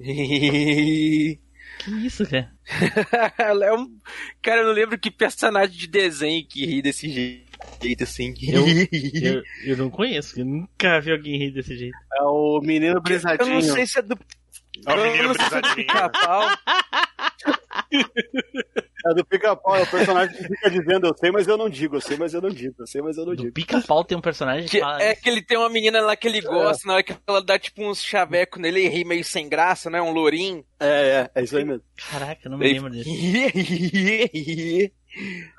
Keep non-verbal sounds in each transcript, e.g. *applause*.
*laughs* Que isso, cara? *laughs* é um... Cara, eu não lembro que personagem de desenho que ri desse jeito assim. Eu, *laughs* eu, eu não conheço, eu nunca vi alguém rir desse jeito. É o menino brisadinho. Eu não sei se é do. Ó, o menino é brisadinho. *laughs* É do pica-pau, é o personagem que fica dizendo eu sei, mas eu não digo, eu sei, mas eu não digo, eu sei, mas eu não Do digo. pica-pau tem um personagem que Que fala. é que ele tem uma menina lá que ele gosta, na hora que ela dá tipo uns chaveco nele e ri meio sem graça, né? Um lourinho. É, é, é isso aí mesmo. Caraca, eu não me lembro. Ele... *laughs*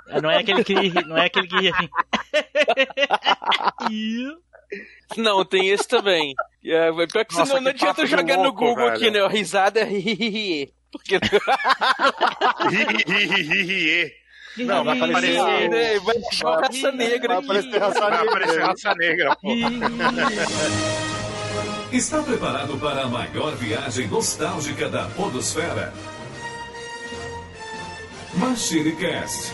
Ah, Não é aquele que ri- não é aquele que ri assim. *laughs* Não, tem esse também. É, pior que Nossa, senão não que adianta papo de jogar no louco, Google velho. aqui, né? Risada. Porque *laughs* Não, vai aparecer. né, vai jogar raça negra Vai aparecer raça Vai negra. aparecer raça negra, pô. Está preparado para a maior viagem nostálgica da Podosfera? MachineCast.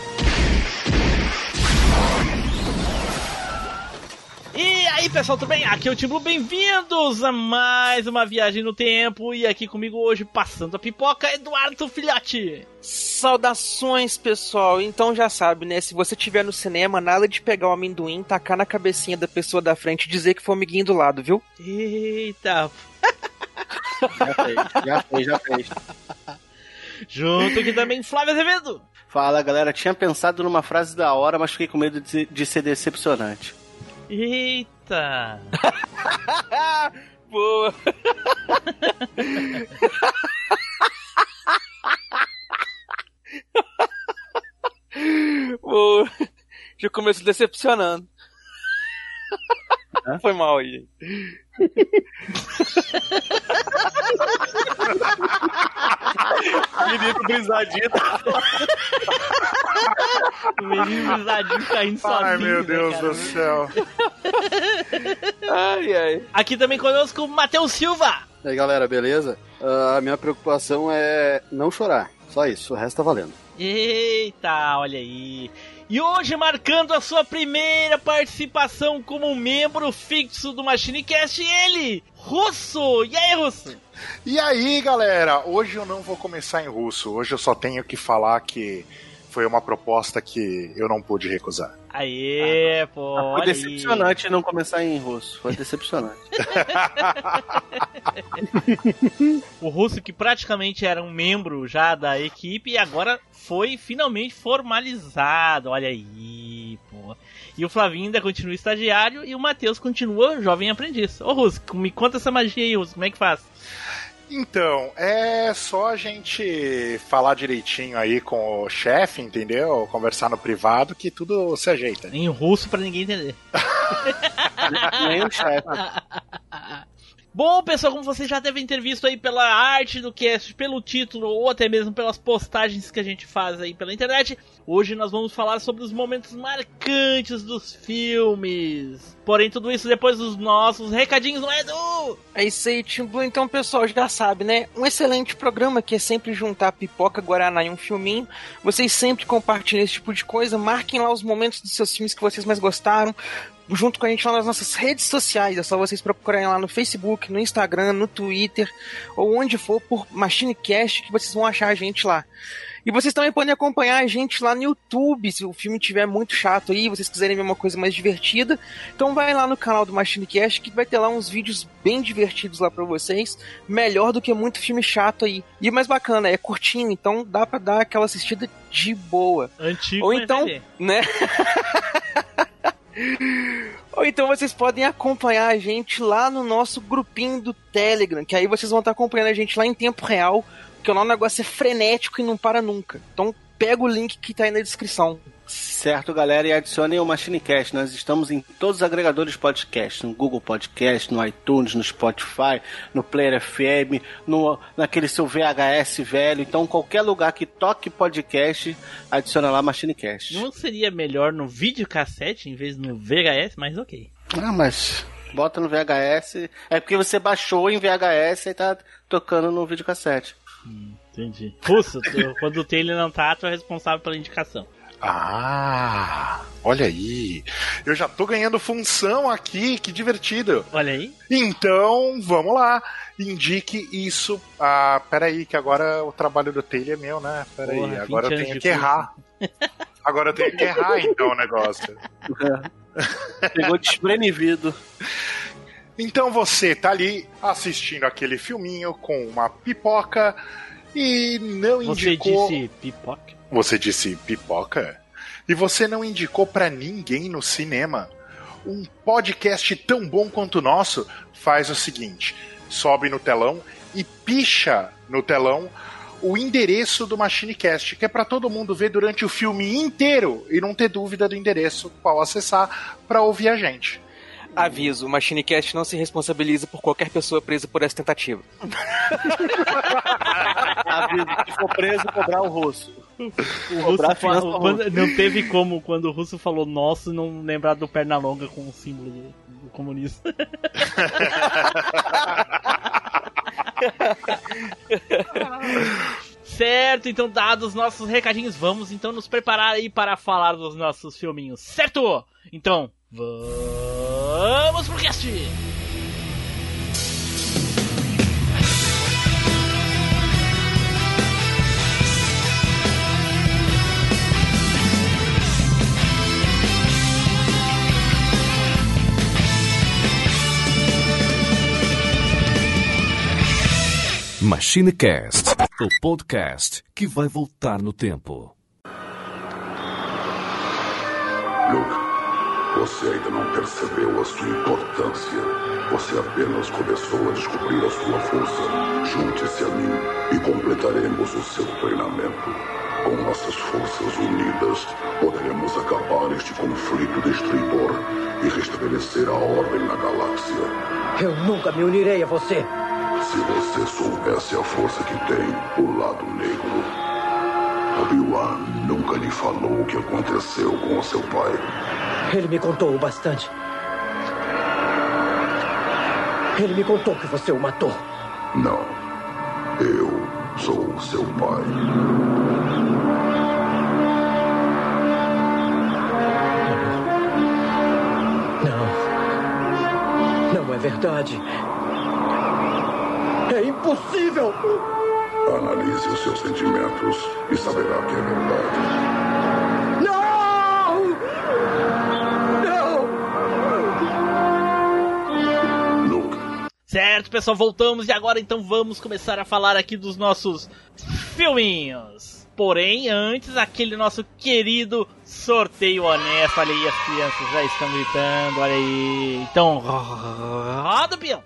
E aí, pessoal, tudo bem? Aqui é o Tim Blue, bem-vindos a mais uma viagem no tempo. E aqui comigo hoje, passando a pipoca, Eduardo Filhote. Saudações, pessoal. Então já sabe, né? Se você estiver no cinema, nada de pegar o amendoim, tacar na cabecinha da pessoa da frente e dizer que foi o amiguinho do lado, viu? Eita, Já fez, já fez, já fez. junto aqui também Flávio Azevedo. Fala, galera. Tinha pensado numa frase da hora, mas fiquei com medo de, de ser decepcionante. Eita. *laughs* Boa. *laughs* Boa. Já começo decepcionando. *laughs* Foi mal aí. Menino brisadinho. O menino risadinho caindo sozinho. Ai, meu né, Deus cara? do céu. Ai, ai. Aqui também conosco o Matheus Silva. E aí, galera, beleza? Ah, a minha preocupação é não chorar. Só isso, o resto tá valendo. Eita, olha aí. E hoje, marcando a sua primeira participação como membro fixo do MachineCast, ele, Russo. E aí, Russo? E aí, galera? Hoje eu não vou começar em russo. Hoje eu só tenho que falar que foi uma proposta que eu não pude recusar. Aê, pô, Foi olha aí. decepcionante não começar em russo. Foi decepcionante. *laughs* O Russo que praticamente era um membro já da equipe e agora foi finalmente formalizado. Olha aí, pô. E o Flavinho ainda continua estagiário e o Matheus continua jovem aprendiz. Ô Russo, me conta essa magia aí, Russo, como é que faz? Então, é só a gente falar direitinho aí com o chefe, entendeu? Conversar no privado que tudo se ajeita. Em russo pra ninguém entender. *laughs* Nem o chefe. *laughs* Bom, pessoal, como vocês já devem ter visto aí pela arte do cast, pelo título ou até mesmo pelas postagens que a gente faz aí pela internet, hoje nós vamos falar sobre os momentos marcantes dos filmes. Porém, tudo isso depois dos nossos recadinhos, não é, Edu? É isso aí, Tim Blue. Então, pessoal, já sabe, né? Um excelente programa que é sempre juntar pipoca, guaraná e um filminho. Vocês sempre compartilham esse tipo de coisa. Marquem lá os momentos dos seus filmes que vocês mais gostaram. Junto com a gente lá nas nossas redes sociais. É só vocês procurarem lá no Facebook, no Instagram, no Twitter, ou onde for por MachineCast que vocês vão achar a gente lá. E vocês também podem acompanhar a gente lá no YouTube, se o filme tiver muito chato aí, vocês quiserem ver uma coisa mais divertida. Então vai lá no canal do MachineCast que vai ter lá uns vídeos bem divertidos lá pra vocês, melhor do que muito filme chato aí. E o mais bacana, é curtinho, então dá pra dar aquela assistida de boa, Antigo. Ou então- né? *laughs* Ou então vocês podem acompanhar a gente lá no nosso grupinho do Telegram, que aí vocês vão estar acompanhando a gente lá em tempo real, porque o nosso negócio é frenético e não para nunca. Então pega o link que tá aí na descrição. Certo, galera, e adicionem o MachineCast. Nós estamos em todos os agregadores de podcast, no Google Podcast, no iTunes, no Spotify, no Player FM, no, naquele seu VHS velho. Então, qualquer lugar que toque podcast, adiciona lá MachineCast. Não seria melhor no videocassete em vez no VHS, mas ok. Ah, mas bota no VHS. É porque você baixou em VHS e tá tocando no videocassete. Entendi. Russo, *laughs* quando o Taylor não tá, tu é responsável pela indicação. Ah, olha aí. Eu já tô ganhando função aqui, que divertido. Olha aí. Então, vamos lá. Indique isso. Ah, peraí, que agora o trabalho do Taylor é meu, né? Peraí, Porra, agora eu 20 anos tenho que errar. *laughs* Agora eu tenho que errar, então, o negócio. Pegou desprevenido. *laughs* Então você tá ali assistindo aquele filminho com uma pipoca e não Você indicou. disse pipoca? Você disse pipoca? E você não indicou pra ninguém no cinema. Um podcast tão bom quanto o nosso faz o seguinte: sobe no telão e picha no telão o endereço do MachineCast, que é pra todo mundo ver durante o filme inteiro e não ter dúvida do endereço qual acessar pra ouvir a gente. Aviso, o MachineCast não se responsabiliza por qualquer pessoa presa por essa tentativa. *laughs* Aviso, se for preso, cobrar o rosto. O Russo pra quando- não teve como, quando o Russo falou nosso, não lembrar do Pernalonga com o símbolo do, do comunista. *laughs* certo, então dados os nossos recadinhos, vamos então nos preparar aí para falar dos nossos filminhos, certo? Então, vamos pro cast! MachineCast, o podcast que vai voltar no tempo. Luke, você ainda não percebeu a sua importância. Você apenas começou a descobrir a sua força. Junte-se a mim e completaremos o seu treinamento. Com nossas forças unidas, poderemos acabar este conflito destruidor e restabelecer a ordem na galáxia. Eu nunca me unirei a você. Se você soubesse a força que tem o lado negro. Obi-Wan nunca lhe falou o que aconteceu com o seu pai. Ele me contou o bastante. Ele me contou que você o matou. Não. Eu sou o seu pai. Não. Não é verdade. É impossível! Analise os seus sentimentos e saberá que é verdade. Não! Não! Luke, Certo, pessoal, voltamos e agora então vamos começar a falar aqui dos nossos filminhos. Porém, antes, aquele nosso querido sorteio honesto. Olha aí, as crianças já estão gritando, olha aí. Então, roda o peão.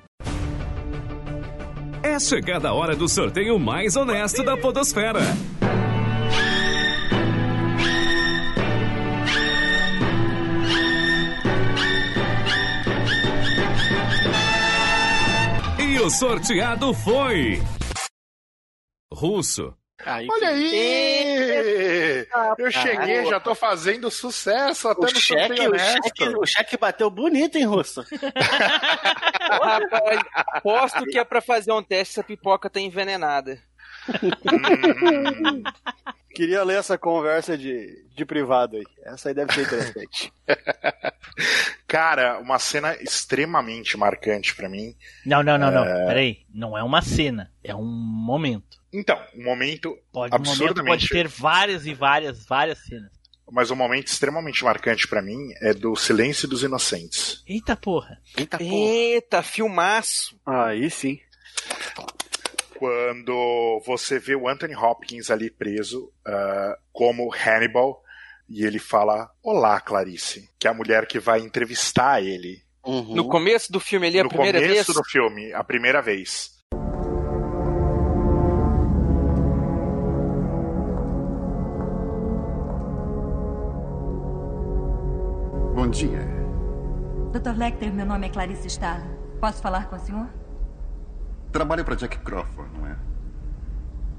É chegada a hora do sorteio mais honesto da Podosfera. E o sorteado foi. Russo. Aí, Olha aí! Eu cheguei, já tô fazendo sucesso até O no cheque, o, cheque, o cheque bateu bonito, hein, Russo? *laughs* Rapaz, aposto que é pra fazer um teste se a pipoca tá envenenada. *laughs* Queria ler essa conversa de, de privado aí. Essa aí deve ser interessante. *laughs* Cara, uma cena extremamente marcante pra mim. Não, não, não, não. Peraí. Não é uma cena, é um momento. Então, um momento, Pode, um momento pode Absurdamente. ter várias e várias, várias cenas. mas um momento extremamente marcante pra mim é do Silêncio dos Inocentes. Eita porra. Eita porra. Eita, filmaço. Aí sim. Quando você vê o Anthony Hopkins ali preso ah, como Hannibal e ele fala: Olá, Clarice, que é a mulher que vai entrevistar ele. Uhum. No começo do filme ali, a no primeira começo vez. do filme, a primeira vez. bom dia. Dr. Lecter, meu nome é Clarice Starr. Posso falar com o senhor? Trabalha para Jack Crawford, não é?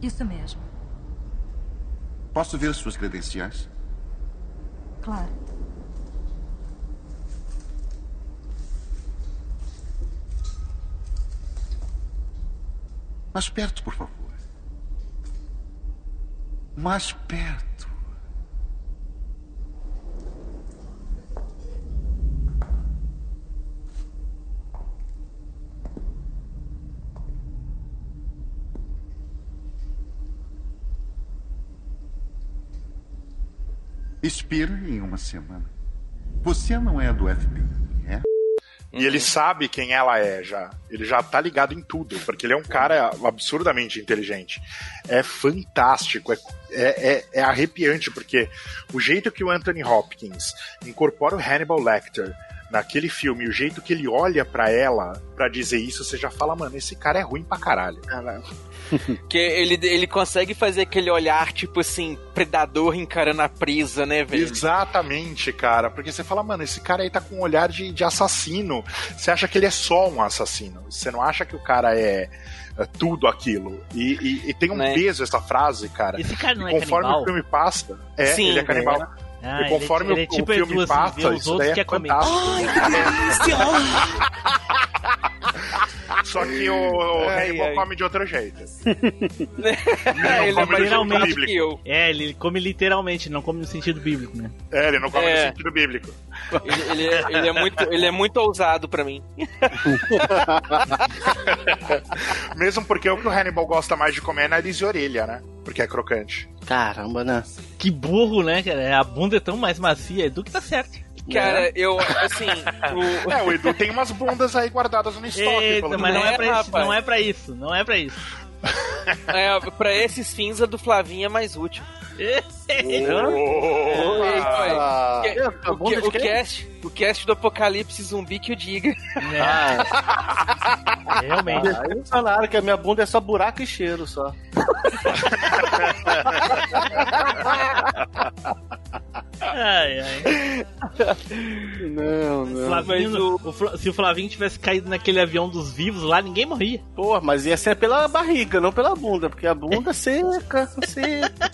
Isso mesmo. Posso ver suas credenciais? Claro. Mais perto, por favor. Mais perto. Expira em uma semana. Você não é do FBI, é? E ele sabe quem ela é já. Ele já tá ligado em tudo, porque ele é um cara absurdamente inteligente. É fantástico, é, é, é, é arrepiante, porque o jeito que o Anthony Hopkins incorpora o Hannibal Lecter naquele filme, o jeito que ele olha para ela para dizer isso, você já fala, mano, esse cara é ruim pra caralho. *laughs* que ele, ele consegue fazer aquele olhar, tipo assim, predador encarando a presa, né, velho? Exatamente, cara. Porque você fala, mano, esse cara aí tá com um olhar de, de assassino. Você acha que ele é só um assassino. Você não acha que o cara é é tudo aquilo. E, e, e tem um Né? peso essa frase, cara. Esse cara não E é conforme canibal? o filme passa, é, Sim, ele é canibal. é. Ah, e conforme ele é- ele é o, tipo o filme assim, passa, vê os isso outros daí quer é fantástico. *laughs* Só que o, o Ai, Hannibal ai. come de outro jeito. *laughs* É, ele come no literalmente sentido bíblico. É, ele come literalmente, não come no sentido bíblico, né? É, ele não come É. no sentido bíblico. Ele, ele é, ele é muito, ele é muito ousado pra mim. *laughs* Mesmo porque o que o Hannibal gosta mais de comer é nariz e orelha, né? Porque é crocante. Caramba, né? Que burro, né, cara? A bunda é tão mais macia, Edu que tá certo. Cara, eu, assim. O... É, o Edu tem umas bundas aí guardadas no estoque. Eita, pelo mas não menos. é, pra isso, rapaz. não é pra isso, não é pra isso. É, pra esses fins, a do Flavinho é mais útil. O, cast, o cast do Apocalipse Zumbi que o diga. *laughs* Realmente. Aí falaram que a minha bunda é só buraco e cheiro só. *laughs* Ai, ai. Não, não. Flavinho, o Fla- se o Flavinho tivesse caído naquele avião dos vivos lá, ninguém morria. Pô, mas ia ser pela barriga, não pela bunda, porque a bunda seca, seca.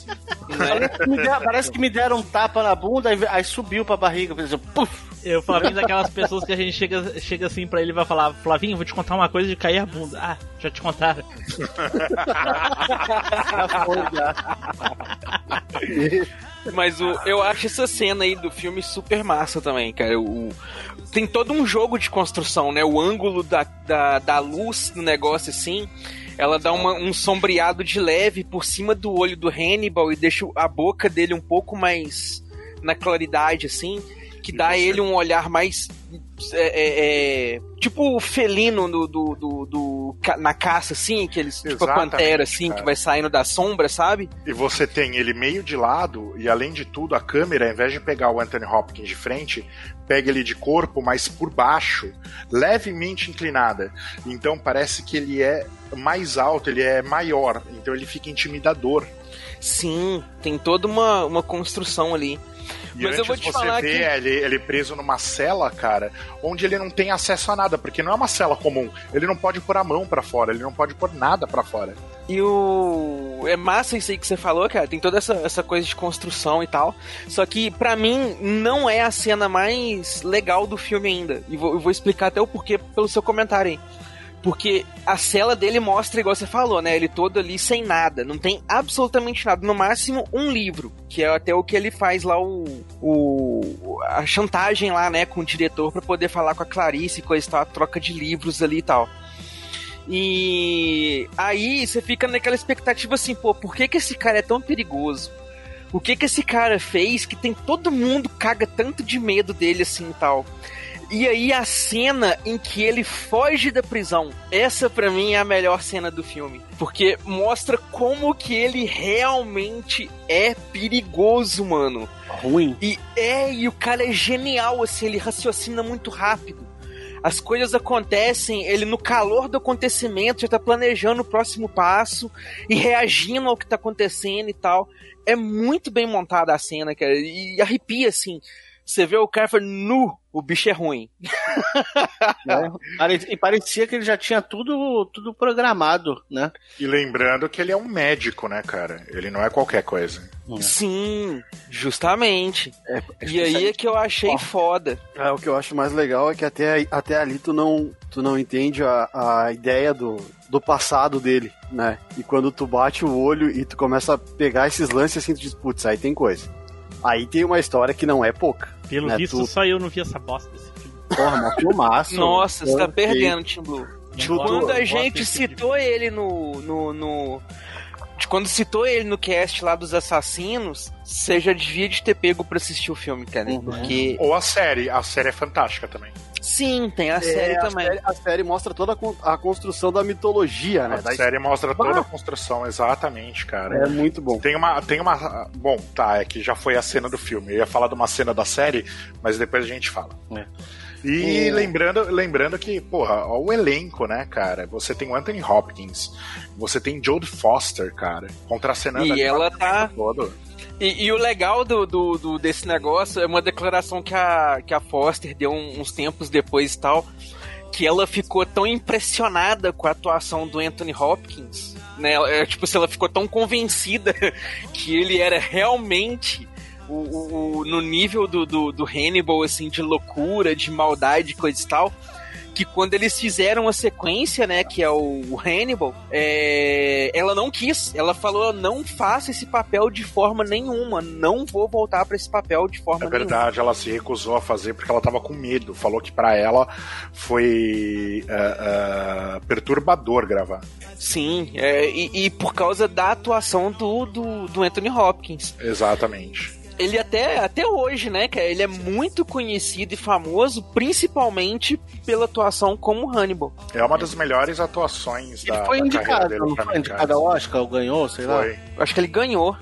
Parece, que me deram, parece que me deram um tapa na bunda, aí, aí subiu pra barriga, fez assim, puf. Eu, Flavinho, daquelas pessoas que a gente chega, chega assim pra ele e vai falar: Flavinho, vou te contar uma coisa de cair a bunda. Ah, já te contaram. *laughs* Mas o, eu acho essa cena aí do filme super massa também, cara. O, tem todo um jogo de construção, né? O ângulo da, da, da luz no negócio assim. Ela dá uma- um sombreado de leve por cima do olho do Hannibal e deixa a boca dele um pouco mais na claridade, assim. Que dá a ele um olhar mais. é, é, é, tipo o felino do, do, do- do na caça, assim, que eles. Tipo a pantera, assim, cara. que vai saindo da sombra, sabe? E você tem ele meio de lado, e além de tudo, a câmera, ao invés de pegar o Anthony Hopkins de frente, pega ele de corpo, mas por baixo, levemente inclinada. Então parece que ele é mais alto, ele é maior, então ele fica intimidador. Sim, tem toda uma, uma construção ali. E Mas eu vou te você falar vê que. ele, ele preso numa cela, cara, onde ele não tem acesso a nada, porque não é uma cela comum. Ele não pode pôr a mão pra fora, ele não pode pôr nada pra fora. E o. É massa isso aí que você falou, cara. Tem toda essa, essa coisa de construção e tal. Só que, pra mim, não é a cena mais legal do filme ainda. E vou, eu vou explicar até o porquê pelo seu comentário aí. Porque a cela dele mostra, igual você falou, né? Ele todo ali sem nada. Não tem absolutamente nada. No máximo, um livro. Que é até o que ele faz lá, o. o a chantagem lá, né? Com o diretor pra poder falar com a Clarice coisa e tal. A troca de livros ali e tal. E aí você fica naquela expectativa assim, pô, por que, que esse cara é tão perigoso? O que que esse cara fez que tem todo mundo caga tanto de medo dele assim e tal? E aí a cena em que ele foge da prisão, essa pra mim é a melhor cena do filme, porque mostra como que ele realmente é perigoso, mano. Ruim. E é, e o cara é genial assim, ele raciocina muito rápido. As coisas acontecem, ele no calor do acontecimento já tá planejando o próximo passo e reagindo ao que tá acontecendo e tal. É muito bem montada a cena, cara, e arrepia assim. Você vê o cara e fala, nu, o bicho é ruim. *laughs* Pare- E parecia que ele já tinha tudo, tudo programado, né? E lembrando que ele é um médico, né, cara? Ele não é qualquer coisa. Sim, justamente. e aí é que eu achei foda. É, o que eu acho mais legal é que até, até ali tu não, tu não entende a, a ideia do, do passado dele, né? E quando tu bate o olho e tu começa a pegar esses lances assim, tu diz, putz, aí tem coisa. Aí tem uma história que não é pouca. Pelo né? visto, Tu- só eu não vi essa bosta desse filme. Porra, mas filmaço. Nossa, você tá perdendo, Tim Blue. Tipo, Quando a gente de citou ele no, no, no- quando citou ele no cast lá dos assassinos, você já devia de ter pego pra assistir o filme, cara. Uhum. Porque. Ou a série. A série é fantástica também. Sim, tem a É, série a também. série- a série mostra toda a con- a construção da mitologia, né? A Da série mostra toda Ah. a construção, exatamente, cara. É muito bom. Tem uma, tem uma. Bom, tá, é que já foi a cena do filme. Eu ia falar de uma cena da série, mas depois a gente fala. É. E É. lembrando, lembrando que, porra, ó, o elenco, né, cara? Você tem o Anthony Hopkins, você tem Jodie Foster, cara, contracenando E ela tá- todo. E, e o legal do, do, do- desse negócio é uma declaração que a, que a Foster deu uns tempos depois e tal, que ela ficou tão impressionada com a atuação do Anthony Hopkins, né? É, tipo, se ela ficou tão convencida *laughs* que ele era realmente o, o- o- no nível do, do, do Hannibal, assim, de loucura, de maldade, coisa e tal. Que quando eles fizeram a sequência, né, que é o, Hannibal, é, ela não quis. Ela falou: "Eu não faço esse papel de forma nenhuma. Não vou voltar pra esse papel de forma É nenhuma. verdade, ela se recusou a fazer porque ela tava com medo. Falou que pra ela foi ah, ah, perturbador gravar. Sim, é, e, e por causa da atuação do, do, do Anthony Hopkins. Exatamente. Ele até, até hoje, né, cara, ele é muito conhecido e famoso, principalmente pela atuação como Hannibal. É uma das melhores atuações da, Foi indicado, dele não foi indicado ao Oscar, ou ganhou, sei lá. Foi. Eu acho que ele ganhou.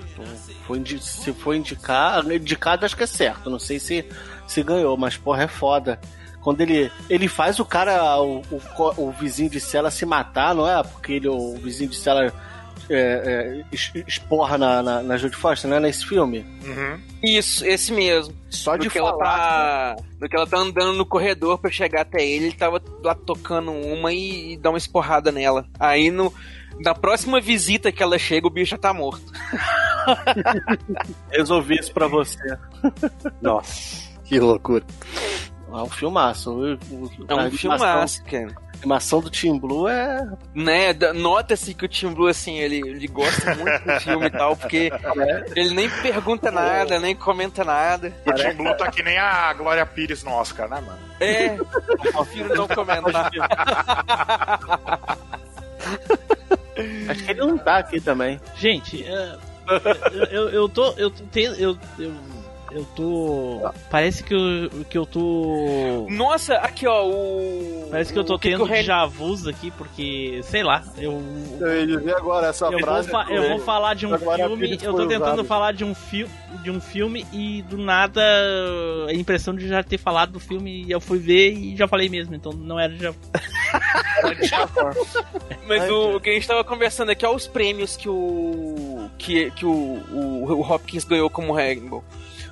Foi se foi indicado, indicado acho que é certo. Não sei se, se ganhou, mas porra, é foda. Quando ele, ele faz o cara, o, o, o vizinho de cela se matar, não é? Porque ele, o vizinho de cela é, é, es- esporra na, na, na Judy Foster, né? Nesse filme. Uhum. Isso, esse mesmo. Só no de que ela falar. tá, no que ela tá andando no corredor pra chegar até ele, ele tava lá tocando uma e, e dá uma esporrada nela. Aí no na próxima visita que ela chega, o bicho já tá morto. *laughs* Resolvi isso pra você. Nossa, que loucura. É um filmaço. O- o- É um filmaço, cara. A animação do Tim Blue é. Né, nota-se que o Tim Blue, assim, ele, ele gosta muito do *laughs* filme e tal, porque ele nem pergunta nada, nem comenta nada. O Tim Blue tá que nem a Glória Pires no Oscar, né, mano? É, eu prefiro não comentar. *laughs* Acho que ele não tá aqui também. Gente, é, eu, eu, eu tô. Eu, tô ten- eu, eu, eu tô. Parece que eu, que eu tô. Nossa, aqui ó, o. Parece que eu tô o tendo que o Ren- déjà vus aqui, porque, sei lá, eu. Eu ia dizer agora essa Eu vou, frase. fa- eu vou falar de um Agora filme, eu tô tentando usado. falar de um, fi de um filme e do nada a impressão de já ter falado do filme e eu fui ver e já falei mesmo, então não era já. *laughs* Mas o, o que a gente tava conversando aqui é os prêmios que o. que, que o, o, o Hopkins ganhou como Hannibal.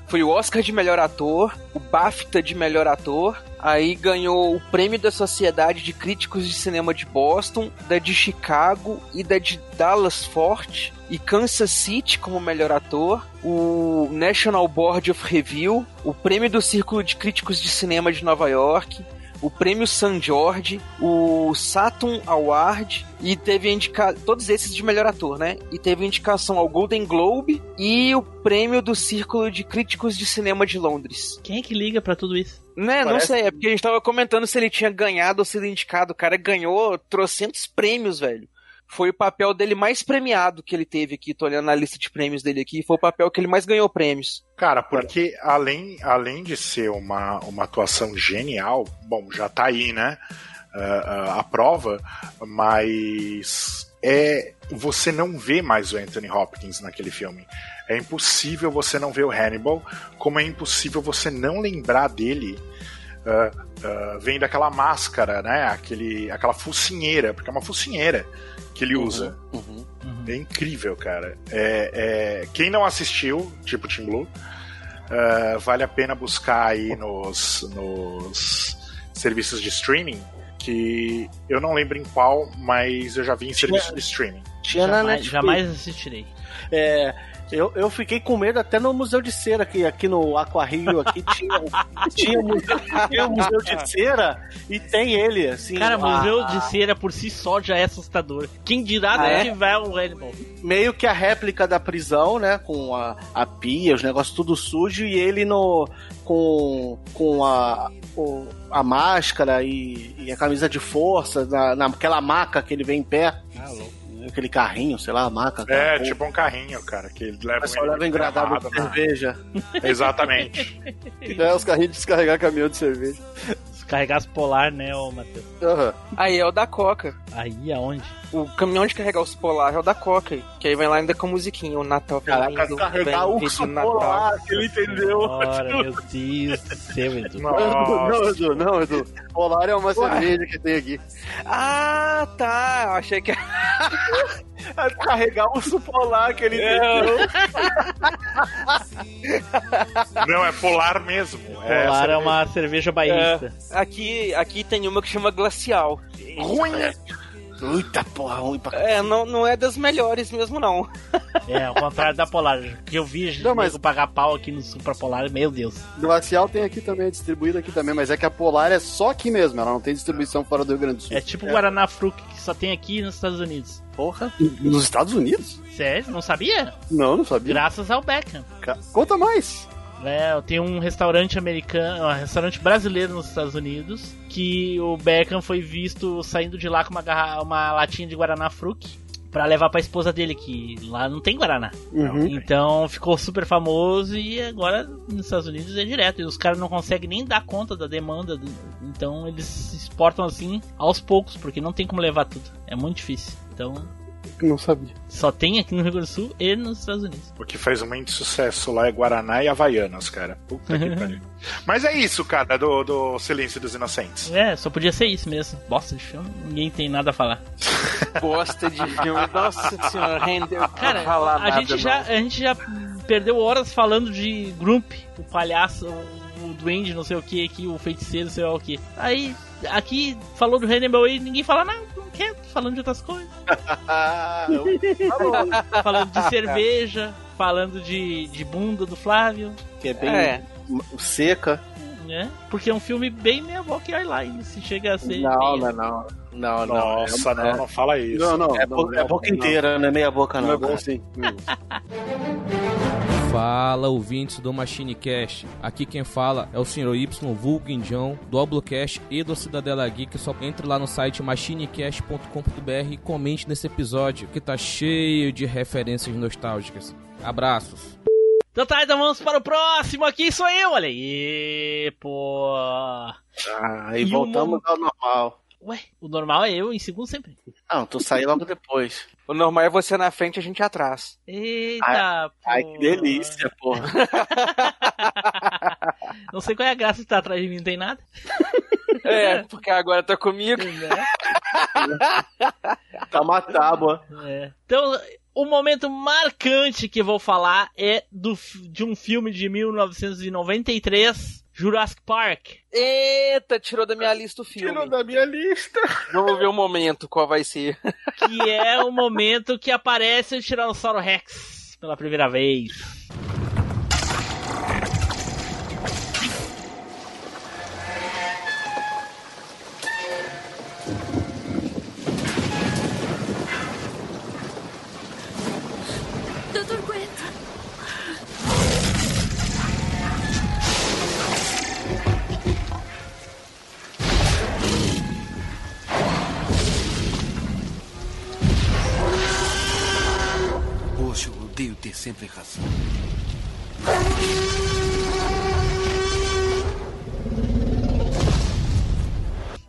Foi o Oscar de melhor ator, o BAFTA de melhor ator, aí ganhou o prêmio da Sociedade de Críticos de Cinema de Boston, da de Chicago e da de Dallas Fort e Kansas City como melhor ator, o National Board of Review, o prêmio do Círculo de Críticos de Cinema de Nova York, o prêmio San Jorge, o Saturn Award e teve indica todos esses de melhor ator, né? E teve indicação ao Golden Globe e o prêmio do Círculo de Críticos de Cinema de Londres. Quem é que liga pra tudo isso? Né, não Parece- sei, é porque a gente tava comentando se ele tinha ganhado ou sido indicado. O cara ganhou trocentos prêmios, velho. Foi o papel dele mais premiado que ele teve aqui. Tô olhando a lista de prêmios dele aqui. Foi o papel que ele mais ganhou prêmios. Cara, porque além, além de ser uma, uma atuação genial, bom, já tá aí, né? ah, ah, a prova, mas é você não vê mais o Anthony Hopkins naquele filme. É impossível você não ver o Hannibal, como é impossível você não lembrar dele vendo aquela máscara, né? Aquele, aquela focinheira, porque é uma focinheira que ele usa. Uhum. É incrível, cara. É, é, quem não assistiu, tipo Team Blue, ah, vale a pena buscar aí nos, nos serviços de streaming. Que eu não lembro em qual, mas eu já vi em serviço de streaming. Tinha na Jamais, Netflix. jamais assistirei. É, eu, eu fiquei com medo até no Museu de Cera, que aqui no Aqua Rio aqui tinha, *laughs* tinha, um museu, tinha um museu de cera e tem ele, assim. Cara, a- museu de cera por si só já é assustador. Quem dirá Ah, é? que tiver um Hannibal? meio que a réplica da prisão, né? Com a, a pia, os negócios tudo sujo, e ele no. com, com a, o- a máscara e, e a camisa de força, na, naquela maca que ele vem em pé. Ah, louco. Aquele carrinho, sei lá, maca. É, tipo um carrinho, cara, que leva Mas só leva engradado de cerveja. Exatamente. *laughs* É, os carrinhos de descarregar caminhão de cerveja. Carregar as polar, né, ô Matheus? Aham. Aí é o da Coca. Aí aonde? O caminhão de carregar os polar é o da Coca. Que aí vai lá ainda com a musiquinha. O Natal vem Caraca, lindo, carregar vem urso *laughs* polar, que ele entendeu. Ora, meu Deus do céu, Edu. Não, Edu, não, Edu. Polar é uma cerveja que tem aqui. Ah, tá. Eu achei que *laughs* Carregar urso polar, que ele É. entendeu. Não, é polar mesmo. Polar é uma cerveja bairrista. aqui, aqui tem uma que chama Glacial. ruim. Eita porra, ruim pra É, não, não é das melhores mesmo, não. *laughs* É, ao contrário da Polar. Que eu vi *laughs* Não, mas- pagar pau aqui no Supra Polar, meu Deus. Glacial tem aqui também, é distribuída aqui também, mas é que a Polar é só aqui mesmo, ela não tem distribuição fora do Rio Grande do Sul. É tipo Guaraná Fruc, que só tem aqui nos Estados Unidos. porra. Nos Estados Unidos? Sério? Não sabia? Não, não sabia. Graças ao Beckham. Ca- Conta mais. É, eu tenho um restaurante americano, um restaurante brasileiro nos Estados Unidos, que o Beckham foi visto saindo de lá com uma, garra- uma latinha de Guaraná Fruc pra levar pra esposa dele, que lá não tem Guaraná. Uhum. Então ficou super famoso e agora nos Estados Unidos é direto. E os caras não conseguem nem dar conta da demanda. do- Então eles exportam assim aos poucos, porque não tem como levar tudo. É muito difícil. Então Não sabia. só tem aqui no Rio Grande do Sul e nos Estados Unidos. O que faz muito sucesso lá é Guaraná e Havaianas, cara. Puta que *laughs* pariu. Mas é isso, cara, do, do Silêncio dos Inocentes. É, só podia ser isso mesmo. Bosta de filme, ninguém tem nada a falar. *laughs* Bosta de filme. Nossa senhora, rendeu. Cara, falar a nada, gente, já, não. a gente já perdeu horas falando de Grump, o palhaço, o duende, não sei o que, aqui, o feiticeiro, sei lá o que. Aí, aqui, falou do Hannibal e ninguém fala nada, não quer, falando de outras coisas. *laughs* Falando de cerveja, falando de, de bunda do Flávio, Que é bem É. seca. né? Porque é um filme bem meia boca e line, se chega a ser. Não, meia. não, não. Não, não. Nossa, é, não, não fala isso. Não, não. É, não, bo- é não, boca não. inteira, não é meia boca, Não não. é bom sim. *laughs* Fala, ouvintes do MachineCast. Aqui quem fala é o Sr. Y, Vulgo Indião, do Oblocast e do Cidadela Geek. Só entre lá no site machinecast.com.br e comente nesse episódio que tá cheio de referências nostálgicas. Abraços. Então tá, então vamos para o próximo aqui, sou eu, olha aí, pô. Ah, e, E voltamos ao normal. Ué, o normal é eu em segundo sempre. Não, tu saí logo depois. O normal é você na frente e a gente atrás. Eita, pô. Ai, que delícia, porra. *laughs* Não sei qual é a graça de estar atrás de mim, não tem nada. É, porque agora tá comigo. Tá uma tábua. É. Então, o momento marcante que eu vou falar é do, de um filme de 1993, Jurassic Park. Eita, tirou da minha lista o filme. Tirou da minha lista. Vamos ver o momento, qual vai ser. Que é o momento que aparece o Tiranossauro Rex pela primeira vez. Sempre razão.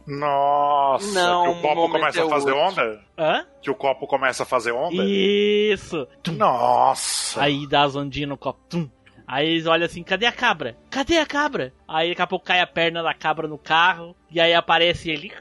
Nossa, Não, que o copo momento começa é a fazer outro. onda? Hã? Que o copo começa a fazer onda? Isso. Nossa. Aí dá as ondinhas no copo. Tum. Aí eles olham assim, cadê a cabra? Cadê a cabra? Aí daqui a pouco cai a perna da cabra no carro. E aí aparece ele. *laughs*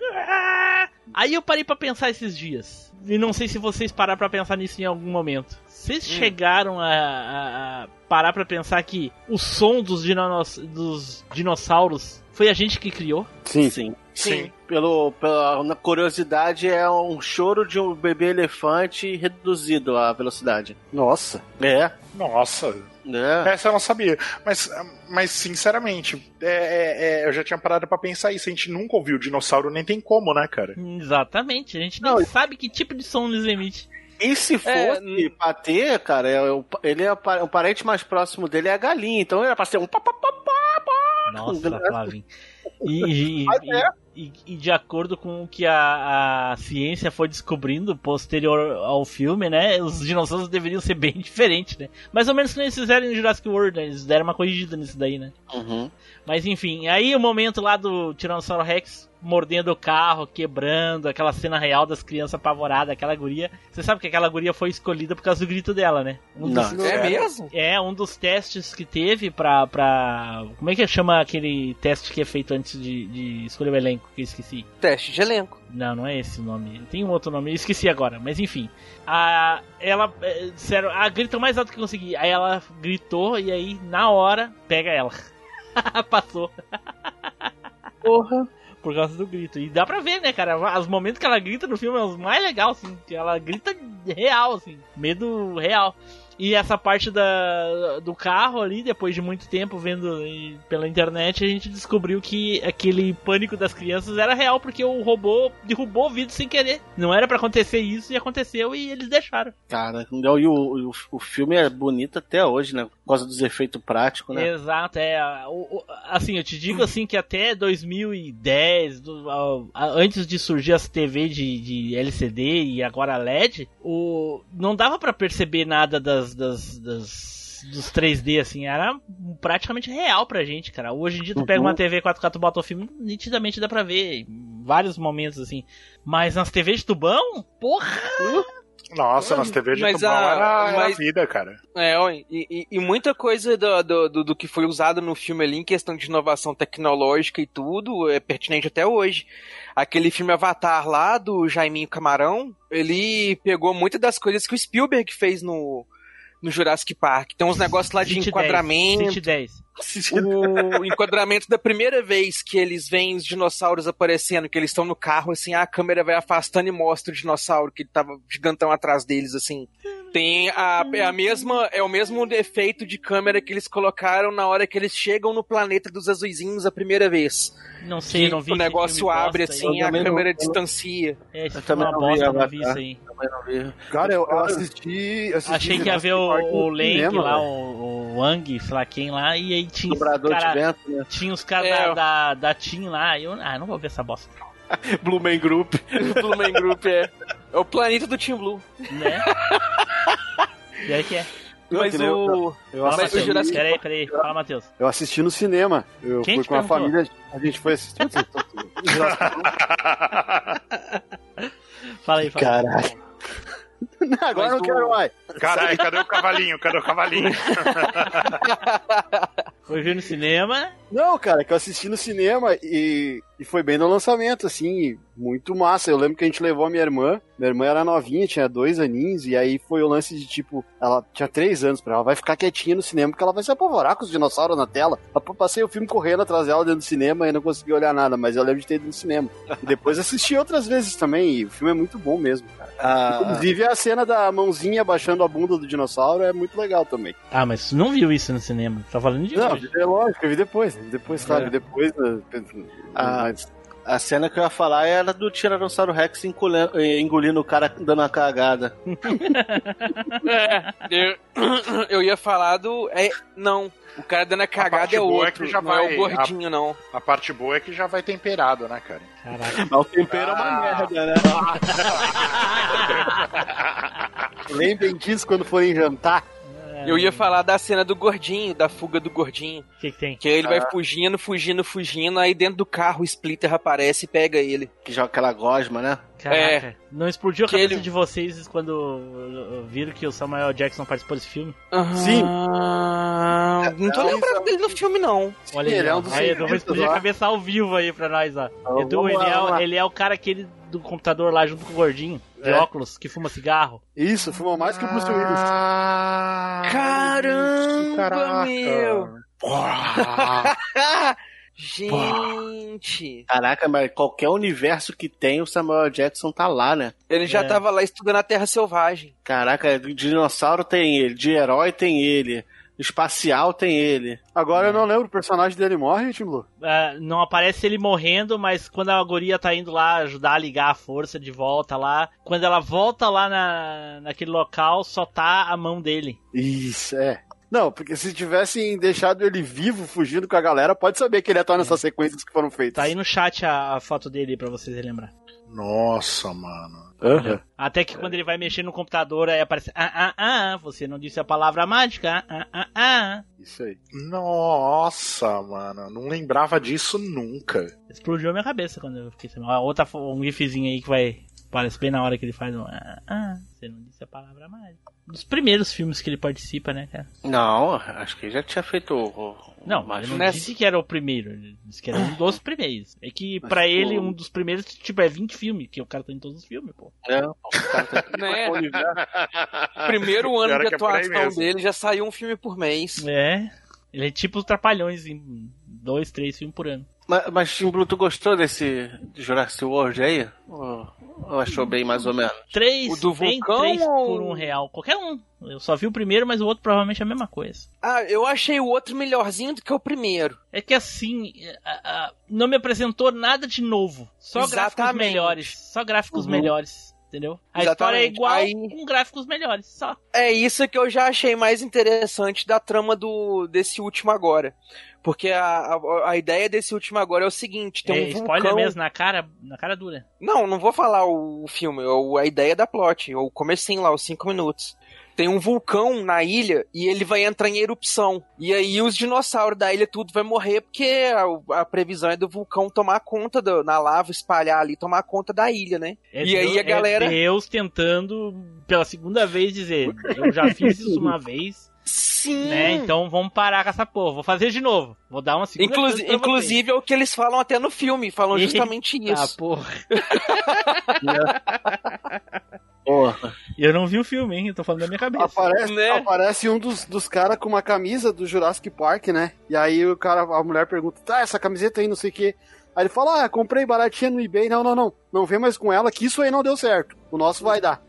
Aí eu parei pra pensar esses dias. E não sei se vocês pararam pra pensar nisso em algum momento. Vocês chegaram a, a- a parar pra pensar que o som dos, dinonos- dos dinossauros foi a gente que criou? Sim. Sim. Sim. Pelo, pela curiosidade, é um choro de um bebê elefante reduzido a velocidade. Nossa. É, Nossa. É. Essa eu não sabia. Mas, mas sinceramente, é, é- é, eu já tinha parado pra pensar isso. A gente nunca ouviu dinossauro, nem tem como, né, cara? Exatamente, a gente nem sabe que tipo de som eles emitem. E se fosse pra ter, cara, é o- ele é o pa- o parente mais próximo dele é a galinha. Então era pra ser um. Nossa, Flavinho. E, e- Mas e- é. E, e de acordo com o que a, a ciência foi descobrindo posterior ao filme, né? Os dinossauros deveriam ser bem *laughs* diferentes, né? Mais ou menos que eles fizeram em Jurassic World, né? Eles deram uma corrigida nisso daí, né? Uhum. Mas enfim, aí o momento lá do Tiranossauro Rex mordendo o carro, quebrando, aquela cena real das crianças apavoradas, aquela guria. Você sabe que aquela guria foi escolhida por causa do grito dela, né? Um dos, Não, É mesmo? é, um dos testes que teve pra, pra. Como é que chama aquele teste que é feito antes de, de escolher o elenco? Que eu esqueci. Teste de elenco. Não, não é esse o nome. Tem um outro nome, eu esqueci agora, mas enfim. A, ela. é, Disseram, ah, grita o mais alto que conseguir. Aí ela gritou e aí, na hora, pega ela. *laughs* Passou. Porra. Por causa do grito. E dá pra ver, né, cara? Os momentos que ela grita no filme é os mais legais, assim. Que ela grita real, assim. Medo real. E essa parte da, do carro ali, depois de muito tempo vendo pela internet, a gente descobriu que aquele pânico das crianças era real, porque o robô derrubou o vidro sem querer. Não era pra acontecer isso e aconteceu e eles deixaram. Cara, e o, o, o filme é bonito até hoje, né? Por causa dos efeitos práticos, né? Exato, é. o- o- assim, eu te digo assim que até 2010, do- a- antes de surgir as TV de, de LCD e agora LED, o, não dava pra perceber nada das, das, das- dos 3D, assim, era praticamente real pra gente, cara. Hoje em dia tu pega Uhum. uma TV 4K, tu bota o filme, nitidamente dá pra ver, em vários momentos, assim. Mas nas TVs de tubão, porra! Nossa, nas TV de Mas tubão a- era, era mas- vida, cara. É, e, e- e muita coisa do, do, do- do que foi usado no filme ali, em questão de inovação tecnológica e tudo, é pertinente até hoje. Aquele filme Avatar lá, do Jaiminho Camarão, ele pegou muitas das coisas que o Spielberg fez no, no Jurassic Park. Tem uns negócios lá de 10, enquadramento. City 10. o enquadramento da primeira vez que eles veem os dinossauros aparecendo, que eles estão no carro, assim, a câmera vai afastando e mostra o dinossauro que tava gigantão atrás deles, assim. Tem a, é a mesma, é o mesmo efeito de câmera que eles colocaram na hora que eles chegam no planeta dos azuizinhos a primeira vez. Não sei, Que não vi o negócio abre assim, Eu a não- câmera não- distancia. É, esse Eu também uma não bosta, vi eu não vi isso aí. Também não vi. Cara, eu, eu assisti, assisti. Achei que ia ver o, o cinema, lá, velho. o, o Wang, sei lá quem lá, e aí tinha os Dobrador de cara, vento, né? tinha os caras É. da, da, da Team lá, eu, ah, não vou ver essa bosta, *laughs* Blue Man Group. Blue Man Group é. É o planeta do Team Blue. né? e aí que é? Mas eu- o. Eu Fala, mas o Matheus. Jurassic Peraí, peraí, fala, Matheus. Eu assisti no cinema. Eu Quem fui te com a perguntou? família. A gente foi assistir. *laughs* Fala aí, fala. Caralho. Agora Mas não o- quero mais. Caralho, cadê o cavalinho? Cadê o cavalinho? *laughs* Foi ver no cinema, Não, cara, que eu assisti no cinema e, e foi bem no lançamento, assim, muito massa. Eu lembro que a gente levou a minha irmã, minha irmã era novinha, tinha dois aninhos, e aí foi o lance de tipo, ela tinha três anos pra ela, vai ficar quietinha no cinema porque ela vai se apavorar com os dinossauros na tela. Eu passei o filme correndo atrás dela dentro do cinema e não consegui olhar nada, mas eu lembro de ter ido no cinema. E depois assisti outras vezes também, e o filme é muito bom mesmo, cara. Ah, Inclusive a cena da mãozinha baixando a bunda do dinossauro é muito legal também. Ah, mas não viu isso no cinema. Tá falando de Não, é lógico, eu vi depois, depois, É. vi depois. né, Ah, mas- a cena que eu ia falar era do Tiranossauro Rex engolindo, engolindo o cara dando uma cagada. *laughs* Eu, *coughs* eu ia falar do. É, não, o cara dando a cagada é boa é outro. que já não vai- é o gordinho, não. A parte boa é que já vai temperado, né, cara? Caraca. Mas o tempero é Ah. uma merda, né? *laughs* Lembrem disso quando forem jantar. Eu ia falar da cena do gordinho, da fuga do gordinho. O que, que tem? Que aí ele vai Ah. fugindo, fugindo, fugindo, aí dentro do carro o Splitter aparece e pega ele. Que joga aquela gosma, né? Caraca. Não explodiu a Que cabeça ele- de vocês quando viram que o Samuel Jackson participou desse filme? Sim. Ah, não tô É, lembrando dele no filme, não. Olha Sim, aí, ele é um dos aí, vou cientistas explodir a lá. cabeça ao vivo aí pra nós, ó. Então, Edu, ele, lá, é, ele é o cara aquele do computador lá junto com o gordinho, de É. óculos, que fuma cigarro. Isso, fuma mais que o Bruce Willis. Ah, Caramba, caraca. meu. *laughs* Gente. Caraca, mas qualquer universo que tem, o Samuel Jackson tá lá, né? Ele já É. tava lá estudando a Terra Selvagem. Caraca, de dinossauro tem ele, de herói tem ele, espacial tem ele. Agora eu não lembro, o personagem dele morre, Tim Blue? Ah, não aparece ele morrendo, mas quando a guria tá indo lá ajudar a ligar a força de volta lá, quando ela volta lá na, naquele local, só tá a mão dele. Isso, é. Não, porque se tivessem deixado ele vivo fugindo com a galera, pode saber que ele ia estar nessas sequências que foram feitas. Tá aí no chat a, a foto dele pra vocês relembrar. Nossa, mano. Aham. Até que quando ele vai mexer no computador, aí aparece. Ah, ah, ah, você não disse a palavra mágica. Ah, ah, ah. Isso aí. Nossa, mano. Não lembrava disso nunca. Explodiu a minha cabeça quando eu fiquei sabendo. Outra, um gifzinho aí que vai. Parece bem na hora que ele faz um. Ah, ah, você não disse a palavra mágica. Dos primeiros filmes que ele participa, né, cara? Não, acho que ele já tinha feito o. Não, mas ele não nessa- disse que era o primeiro, ele disse que era um dos primeiros. É que Mas, pra pô, ele, um dos primeiros, tipo, é 20 filmes, que o cara tá em todos os filmes, pô. Não, o cara tá- *laughs* Né? *laughs* Primeiro ano de é atuação dele já saiu um filme por mês. É. Ele é tipo os Trapalhões em dois, três filmes por ano. Mas, mas Tim Blue, tu gostou desse Jurassic World aí? Ou, ou achou bem mais ou menos? Três, O do vulcão três ou- por um real. Qualquer um. Eu só vi o primeiro, mas o outro provavelmente é a mesma coisa. Ah, eu achei o outro melhorzinho do que o primeiro. É que assim, a- a- não me apresentou nada de novo. Só gráficos Exatamente. melhores. Só gráficos Uhum. melhores. Entendeu? A história é Exatamente. igual Aí- com gráficos melhores. Só. É isso que eu já achei mais interessante da trama do desse último agora. Porque a, a, a ideia desse último agora é o seguinte, tem é, um spoiler vulcão... mesmo na cara, na cara dura. Não, não vou falar o filme, é o- a ideia da plot, o comecinho lá, os cinco minutos. Tem um vulcão na ilha e ele vai entrar em erupção. E aí os dinossauros da ilha tudo vai morrer porque a, a previsão é do vulcão tomar conta do- na lava, espalhar ali, tomar conta da ilha, né? É e aí Deus- a galera. É Deus tentando, pela segunda vez, dizer: Eu já fiz isso uma *laughs* vez, Sim! né? Então vamos parar com essa porra. Vou fazer de novo. Vou dar uma segunda Inclusi- chance pra vocês. inclusive é o que eles falam até no filme, falam *laughs* justamente Ah, isso. porra. *laughs* Porra. Eu não vi o filme, hein? Eu tô falando da minha cabeça. Aparece, Né? aparece um dos, dos caras com uma camisa do Jurassic Park, né? E aí o cara, a mulher pergunta, tá, essa camiseta aí, não sei o quê. Aí ele fala, ah, comprei baratinha no eBay. Não, não, não. Não vem mais com ela, que isso aí não deu certo. O nosso vai dar.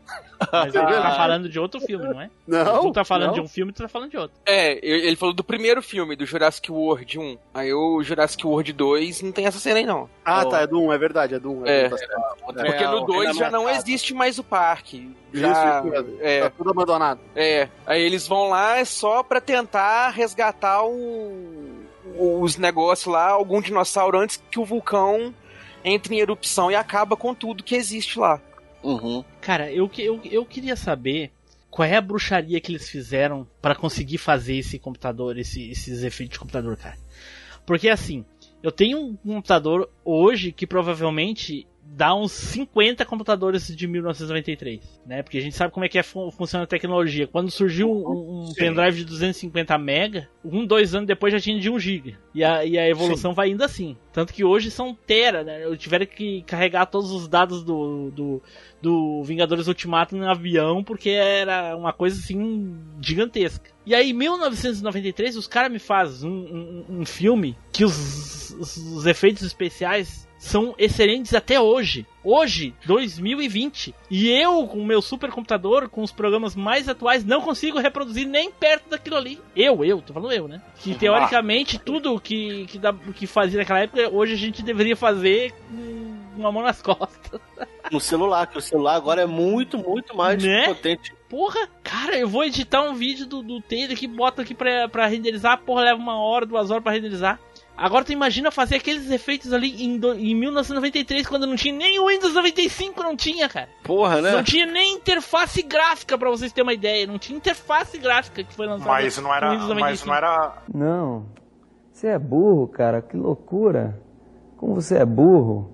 Mas ele tá falando de outro filme, não é? Não. Tu tá falando não. de um filme, tu tá falando de outro. É, ele falou do primeiro filme, do Jurassic World 1. Aí o Jurassic World 2 não tem essa cena aí, não. Ah, Oh. tá, é do 1, é verdade, é do 1. É. tá certo. Porque É, no o 2 já não existe mais o parque. Já, isso é, Tá tudo abandonado. é. Aí eles vão lá só pra tentar resgatar o, os negócios lá, algum dinossauro antes que o vulcão entre em erupção e acaba com tudo que existe lá. Uhum. Cara, eu, eu, eu queria saber qual é a bruxaria que eles fizeram pra conseguir fazer esse computador, esse- esses efeitos de computador, cara. Porque assim, eu tenho um computador hoje que provavelmente dá uns 50 computadores de 1993, né? Porque a gente sabe como é que é fun- funciona a tecnologia. Quando surgiu um, um pendrive de 250 mega, um, dois anos depois já tinha de 1 giga. E a, e a evolução vai indo assim. Tanto que hoje são tera, né? Eu tiveram que carregar todos os dados do, do, do Vingadores Ultimato no avião, porque era uma coisa assim gigantesca. E aí, em 1993, os caras me fazem um, um, um filme que os, os, os efeitos especiais são excelentes até hoje. Hoje, 2020. E eu, com o meu supercomputador, com os programas mais atuais, não consigo reproduzir nem perto daquilo ali. Eu, eu, tô falando eu, né? Que teoricamente tudo que, que, que fazia naquela época, hoje a gente deveria fazer com uma mão nas costas. No celular, que o celular agora é muito, muito mais Né? potente. Porra, cara, eu vou editar um vídeo do, do Taylor aqui, bota aqui pra, pra renderizar, porra, leva uma hora, duas horas pra renderizar. Agora tu imagina fazer aqueles efeitos ali em, do- em 1993, quando não tinha nem o Windows 95, não tinha, cara. Porra, né? Não tinha nem interface gráfica, pra vocês terem uma ideia. Não tinha interface gráfica que foi lançada Mas não era. Mas 95. não era. Não. Você é burro, cara. Que loucura. Como você é burro.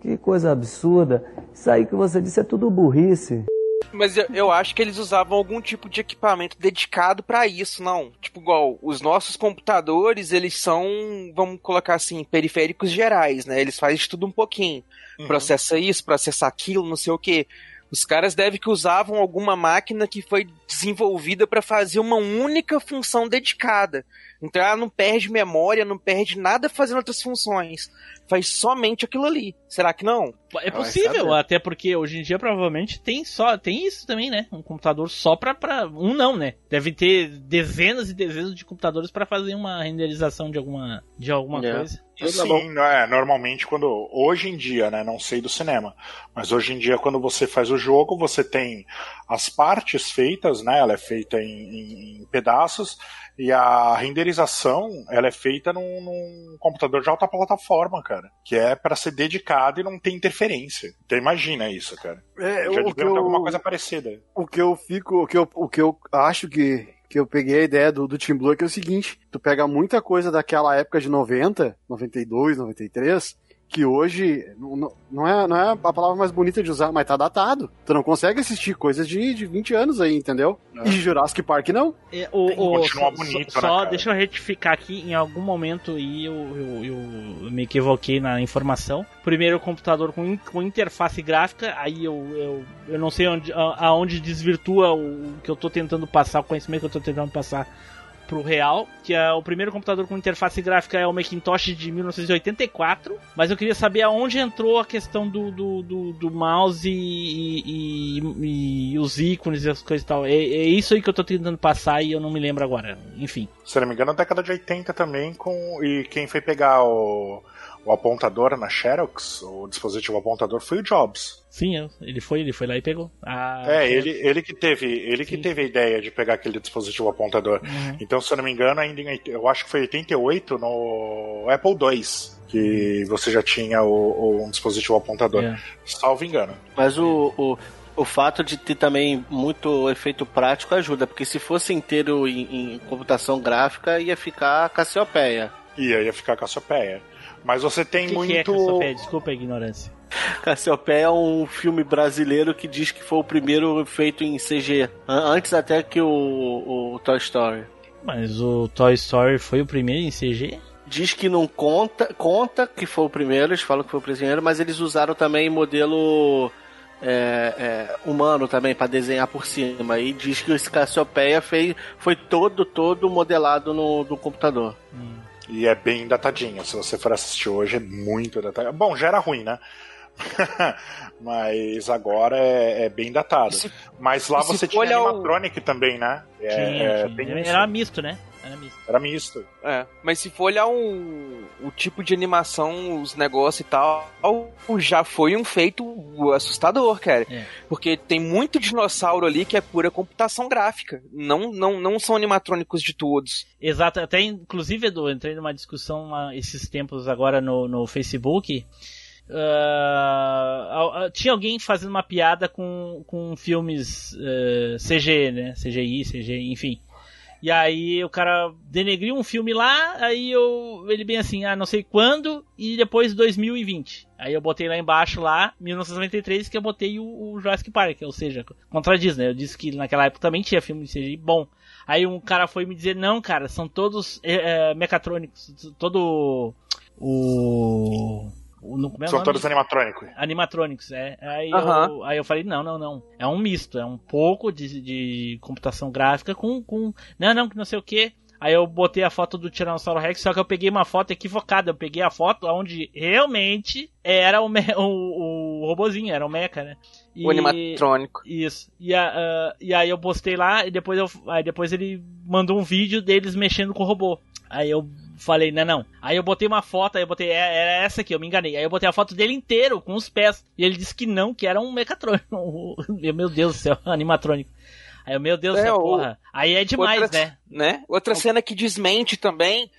Que coisa absurda. Isso aí que você disse é tudo burrice. Mas eu, eu acho que eles usavam algum tipo de equipamento dedicado pra isso, não. Tipo, igual, os nossos computadores, eles são, vamos colocar assim, periféricos gerais, né? Eles fazem de tudo um pouquinho. Processa isso, processa aquilo, não sei o quê. Os caras devem que usavam alguma máquina que foi desenvolvida pra fazer uma única função dedicada. Então ela não perde memória, não perde nada fazendo outras funções. Faz somente aquilo ali. Será que não? É possível, até porque hoje em dia provavelmente tem só. Tem isso também, né? Um computador só pra. pra um não, né? Deve ter dezenas e dezenas de computadores pra fazer uma renderização de alguma, de alguma É. coisa. Sim, é, normalmente quando. Hoje em dia, né? Não sei do cinema. Mas hoje em dia, quando você faz o jogo, você tem as partes feitas, né? Ela é feita em, em- em pedaços. E a renderização, ela é feita num, num computador de alta plataforma, cara. Que é pra ser dedicado e não ter interferência. Então imagina isso, cara. É, Já o que eu- alguma coisa parecida. O que eu fico, o que eu, o que eu acho que, que eu peguei a ideia do, do Team Blue é que é o seguinte: tu pega muita coisa daquela época de 90, 92, 93, que hoje não, não- é, não é a palavra mais bonita de usar, mas tá datado. Tu não consegue assistir coisas de, de 20 anos aí, entendeu? E Jurassic Park não. É, o, o- continua só, bonito, só- né, só deixa eu retificar aqui, em algum momento e eu, eu, eu me equivoquei na informação. Primeiro computador com, in- com interface gráfica, aí eu, eu, eu não sei onde, a- aonde desvirtua o, o que eu tô tentando passar, o conhecimento que eu tô tentando passar pro real, que é o primeiro computador com interface gráfica é o Macintosh de 1984, mas eu queria saber aonde entrou a questão do, do, do, do mouse e, e- e- os ícones e as coisas e tal. É, é isso aí que eu tô tentando passar e eu não me lembro agora. Enfim. Se não me engano, na década de 80 também, com. E quem foi pegar o, o apontador na Xerox, o dispositivo apontador, foi o Jobs. Sim, eu- ele foi, ele foi lá e pegou. Ah, é, ele, ele que teve, ele que teve a ideia de pegar aquele dispositivo apontador. Uhum. Então, se eu não me engano, ainda em, eu acho que foi 88 no Apple II que você já tinha o, o- um dispositivo apontador. É. Salvo engano. Mas o, o, o fato de ter também muito efeito prático ajuda, porque se fosse inteiro em, em computação gráfica, ia ficar Cassiopeia. Ia, ia ficar Cassiopeia. Mas você tem O que, muito. que é Cassiopeia? Desculpa a ignorância. *laughs* Cassiopeia é um filme brasileiro que diz que foi o primeiro feito em CG, an- antes até que o, o Toy Story. Mas o Toy Story foi o primeiro em CG? Diz que não conta, conta que foi o primeiro, eles falam que foi o primeiro, mas eles usaram também modelo é, é, humano também para desenhar por cima. E diz que esse Cassiopeia fez, foi todo, todo modelado no, no computador. E é bem datadinho. Se você for assistir hoje, é muito datadinho. Bom, já era ruim, né? *laughs* Mas agora é, é bem datado. Mas lá se você tinha olhar o- animatronic também, né? É, Tinha, é tinha. era misto, né? Era misto. Era misto. É, mas se for olhar um, o tipo de animação, os negócios e tal, já foi um feito assustador, cara. É. Porque tem muito dinossauro ali que é pura computação gráfica. Não, não, não são animatrônicos de todos. Exato, até inclusive, Edu, entrei numa discussão uma- esses tempos agora no, no Facebook. Ah, ah, ah, tinha alguém fazendo uma piada com, com filmes eh, CG, né? CGI, CG, enfim. E aí o cara denegriu um filme lá, aí eu ele bem assim, ah, não sei quando, e depois 2020. Aí eu botei lá embaixo lá, 1993, que eu botei o, o Jurassic Park, ou seja, contradiz, né? Eu disse que naquela época também tinha filme de CGI bom. Aí um cara foi me dizer, não, cara, são todos é, mecatrônicos, todo o... o no- como é São nome? todos animatrônicos. Animatrônicos, é. Aí, Aham. eu, aí eu falei, não, não, não. É um misto, é um pouco de, de computação gráfica com, com. Não, não, que não sei o que. Aí eu botei a foto do Tiranossauro Rex, só que eu peguei uma foto equivocada. Eu peguei a foto onde realmente era o, me- *laughs* o, o robozinho, era o mecha, né? O animatrônico. Isso. E, a- ah, e aí eu postei lá e depois, eu, aí depois ele mandou um vídeo deles mexendo com o robô. Aí eu falei, não, não. Aí eu botei uma foto, aí eu botei, é- era essa aqui, eu me enganei. Aí eu botei a foto dele inteiro, com os pés. E ele disse que não, que era um mecatrônico. *laughs* Meu Deus do céu, *laughs* animatrônico. Aí eu, meu Deus do É, céu, porra. Aí é demais, Outra- né? né? Outra cena que desmente também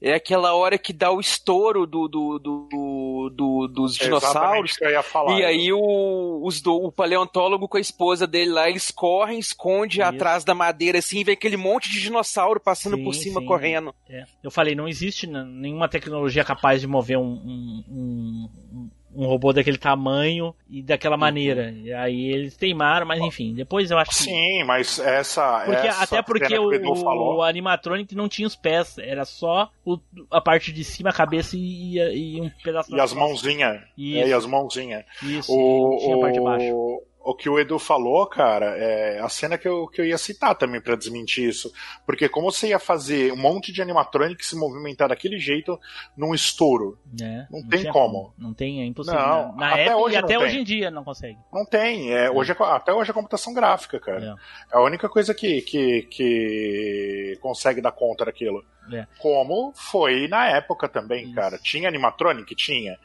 é aquela hora que dá o estouro do, do, do, do- dos É dinossauros. ia falar. E aí o, os do- o paleontólogo com a esposa dele lá, eles correm, esconde atrás da madeira assim, e vê aquele monte de dinossauro passando Sim, por cima, sim. correndo. É. Eu falei, não existe nenhuma tecnologia capaz de mover um, um, um, um- robô daquele tamanho e daquela Uhum. maneira. E aí eles teimaram, mas enfim, depois eu acho que. Sim, mas essa. Porque, essa até porque o, o animatronic não tinha os pés, era só o- a parte de cima, a cabeça e, e- um pedaço E as mãozinhas. É, e as mãozinhas. Isso, O, e tinha a parte de baixo. O, que o Edu falou, cara, é a cena que eu, que eu ia citar também pra desmentir isso. Porque como você ia fazer um monte de animatronic se movimentar daquele jeito num estouro? É, não, tem tinha como. Não tem, é impossível. Não, na até época hoje e não até tem. hoje em dia não consegue. Não tem. É, hoje é- até hoje é computação gráfica, cara. É, a única coisa que, que, que consegue dar conta daquilo. É. Como foi na época também, cara. Tinha animatronic? Tinha.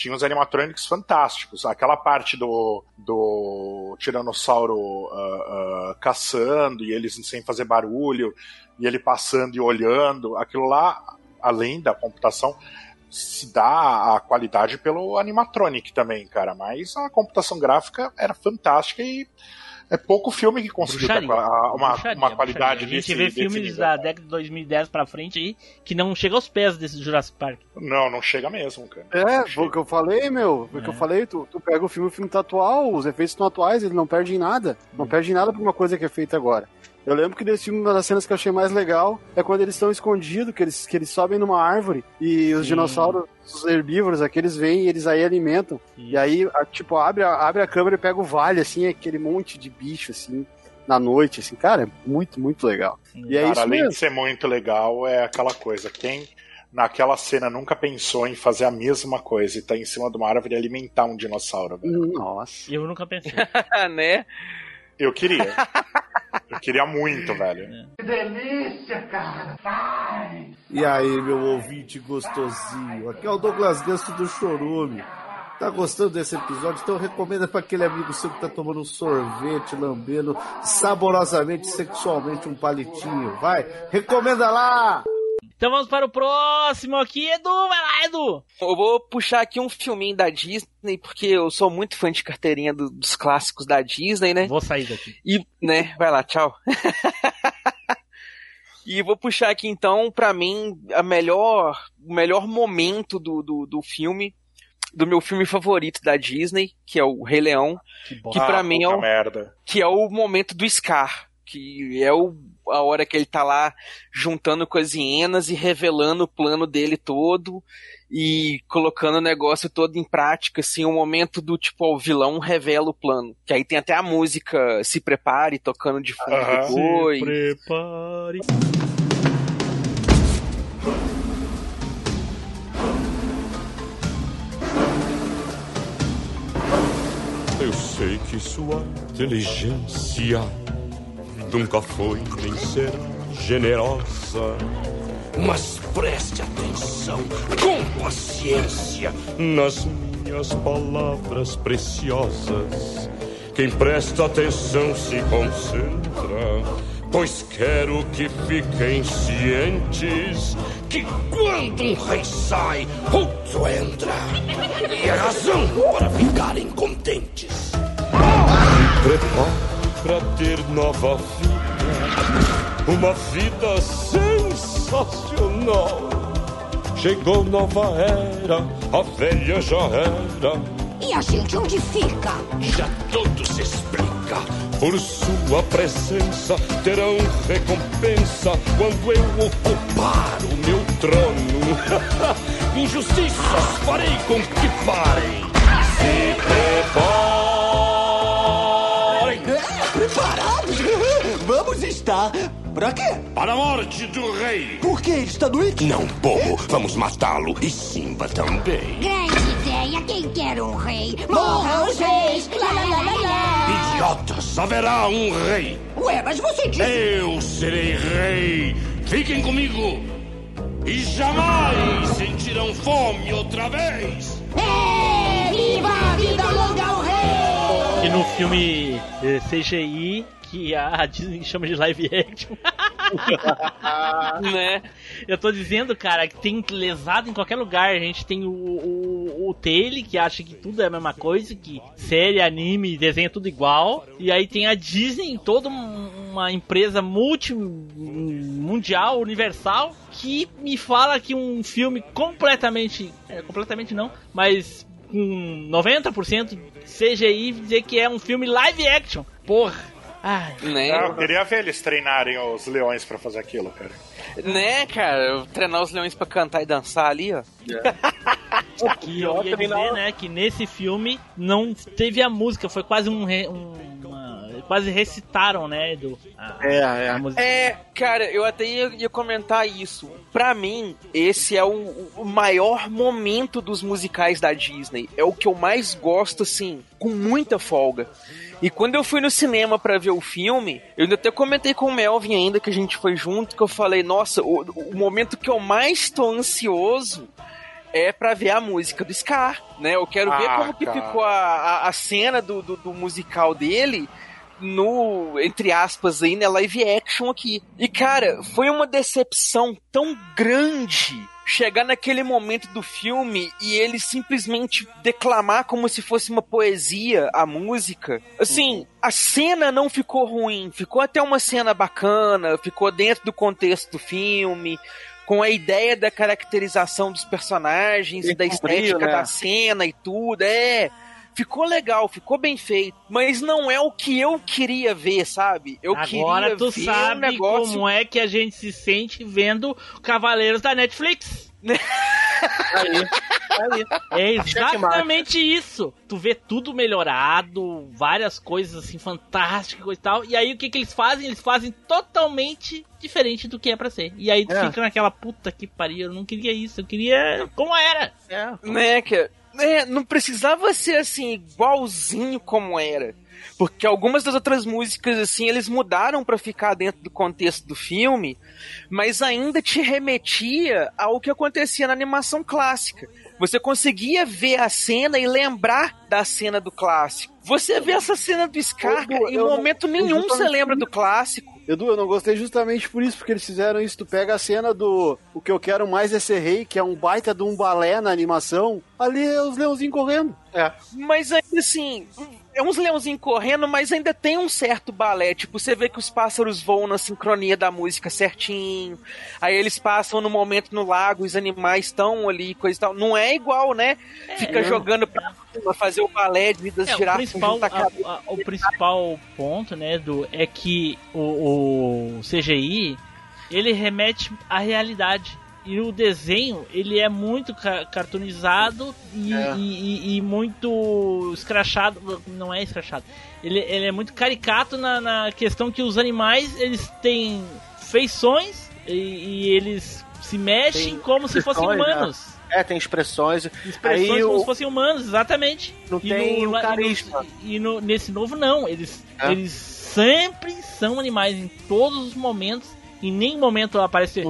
Tinha uns animatronics fantásticos. Aquela parte do, do tiranossauro ah, ah, caçando e eles sem fazer barulho, e ele passando e olhando. Aquilo lá, além da computação, se dá a qualidade pelo animatronic também, cara. Mas a computação gráfica era fantástica e é pouco filme que conseguiu ter uma, Bruxaria, uma qualidade bruxaria. A gente desse, vê desse filmes nível. da década de 2010 pra frente aí que não chega aos pés desse Jurassic Park. Não, não chega mesmo, cara. É, foi o que eu falei, meu. Foi o que eu falei. Tu, tu pega o filme, o filme tá atual, os efeitos estão atuais, ele não perde em nada. Não perde em nada pra uma coisa que é feita agora. Eu lembro que desse filme, uma das cenas que eu achei mais legal é quando eles estão escondidos, que eles, que eles sobem numa árvore e os Sim. dinossauros, os herbívoros, aqueles vêm e eles aí alimentam. E aí, a- tipo, abre a, abre a câmera e pega o vale, assim, aquele monte de bicho, assim, na noite, assim. Cara, é muito, muito legal. E é Cara, isso além mesmo. de ser muito legal, é aquela coisa. Quem naquela cena nunca pensou em fazer a mesma coisa e tá em cima de uma árvore e alimentar um dinossauro, velho? Nossa. Eu nunca pensei. *laughs* né? Eu queria. Eu queria muito, velho. Que delícia, cara! Vai! E aí, meu ouvinte gostosinho? Aqui é o Douglas Ganso do Chorume. Tá gostando desse episódio? Então recomenda para aquele amigo seu que tá tomando um sorvete, lambendo saborosamente, sexualmente um palitinho. Vai, recomenda lá! Então vamos para o próximo aqui, Edu. Vai lá, Edu. Eu vou puxar aqui um filminho da Disney, porque eu sou muito fã de carteirinha do- dos clássicos da Disney, né? Vou sair daqui. E, né, vai lá, tchau. *laughs* e vou puxar aqui então, pra mim, a melhor, o melhor momento do, do, do filme, do meu filme favorito da Disney, que é o Rei Leão, que, Ah, pra mim é o, merda. que é o momento do Scar, que é o, a hora que ele tá lá juntando com as hienas e revelando o plano dele todo e colocando o negócio todo em prática, assim, o momento do tipo, ó, o vilão revela o plano. Que aí tem até a música Se Prepare tocando de fundo Aham. depois. Se prepare. Eu sei que sua inteligência nunca foi nem será generosa. Mas preste atenção, com paciência, nas minhas palavras preciosas. Quem presta atenção se concentra, pois quero que fiquem cientes que quando um rei sai, outro entra. E é razão para ficarem contentes. Se para ter nova vida, uma vida sensacional. Chegou nova era, a velha já era. E a gente onde fica? Já tudo se explica. Por sua presença terão recompensa quando eu ocupar o meu trono. *laughs* Injustiças farei com que parem. Se preparem. Estar. Pra quê? Para a morte do rei. Por que ele está doente? Não, bobo. Vamos matá-lo. E Simba também. Grande ideia, quem quer um rei? Morra os reis! Lá, lá, lá, lá, lá. Idiotas, haverá um rei. Ué, mas você disse... Eu serei rei. Fiquem comigo. E jamais sentirão fome outra vez. É, viva a vida longa ao rei! E no filme eh, CGI, que a Disney chama de live action. *laughs* né? Eu tô dizendo, cara, que tem lesado em qualquer lugar. A gente tem o, o, o Taylor, que acha que tudo é a mesma coisa, que série, anime, desenho é tudo igual. E aí tem a Disney, toda um- uma empresa multi mundial, universal, que me fala que um filme completamente. É, completamente não, mas com 90% CGI dizer que é um filme live action. Porra. Ai. Né? Ah, eu queria ver eles treinarem os leões pra fazer aquilo, cara. Né, cara? Treinar os leões pra cantar e dançar ali, ó. *laughs* Que eu ia dizer, né, que nesse filme não teve a música, foi quase um, re- um- quase recitaram, né, do a, É, a música. É, cara, eu até ia, ia comentar isso. Pra mim, esse é o, o maior momento dos musicais da Disney. É o que eu mais gosto, assim, com muita folga. E quando eu fui no cinema pra ver o filme, eu ainda até comentei com o Melvin ainda que a gente foi junto, que eu falei, nossa, o, o momento que eu mais tô ansioso é pra ver a música do Scar, né? Eu quero ver Ah, como que cara. ficou a, a, a cena do, do, do musical dele no, entre aspas, aí, né, live action aqui. E, cara, foi uma decepção tão grande chegar naquele momento do filme e ele simplesmente declamar como se fosse uma poesia a música. Assim, a cena não ficou ruim, ficou até uma cena bacana, ficou dentro do contexto do filme. Com a ideia da caracterização dos personagens e da estética né? da cena e tudo, é. Ficou legal, ficou bem feito, mas não é o que eu queria ver, sabe? Eu Agora queria tu ver sabe um negócio como é que a gente se sente vendo Cavaleiros da Netflix. É exatamente isso. Tu vê tudo melhorado, várias coisas assim fantásticas e tal. E aí o que que eles fazem? Eles fazem totalmente diferente do que é pra ser. E aí tu É. fica naquela puta que pariu, eu não queria isso, eu queria como era. né, que é, não precisava ser assim igualzinho como era. Porque algumas das outras músicas assim, eles mudaram pra ficar dentro do contexto do filme, mas ainda te remetia ao que acontecia na animação clássica. Você conseguia ver a cena e lembrar da cena do clássico. Você vê essa cena do Scar, em não- momento eu nenhum você lembra do clássico. Edu, eu não gostei justamente por isso, porque eles fizeram isso. Tu pega a cena do O que eu quero mais é ser rei, que é um baita de um balé na animação. Ali é os leãozinhos correndo. É. Mas ainda assim, é uns leãozinhos correndo, mas ainda tem um certo balé. Tipo, você vê que os pássaros voam na sincronia da música certinho. Aí eles passam no momento no lago, os animais estão ali, coisa e tal. Não é igual, né? Fica não. jogando pra cima, fazer o balé de das É, o girafas principal, a cabeça. a- a- o principal ponto, né, do é que o, o CGI ele remete à realidade. E o desenho, ele é muito ca- cartoonizado e, É. e- e- e muito escrachado. Não é escrachado. Ele, ele é muito caricato na, na questão que os animais, eles têm feições e, eles se mexem Tem como se fossem né? humanos. É, tem expressões. Expressões Aí como o- se fossem humanos, exatamente. Não tem no- o e no- carisma. E, no- nesse novo não, eles, É. eles sempre são animais em todos os momentos. Em nenhum momento aparece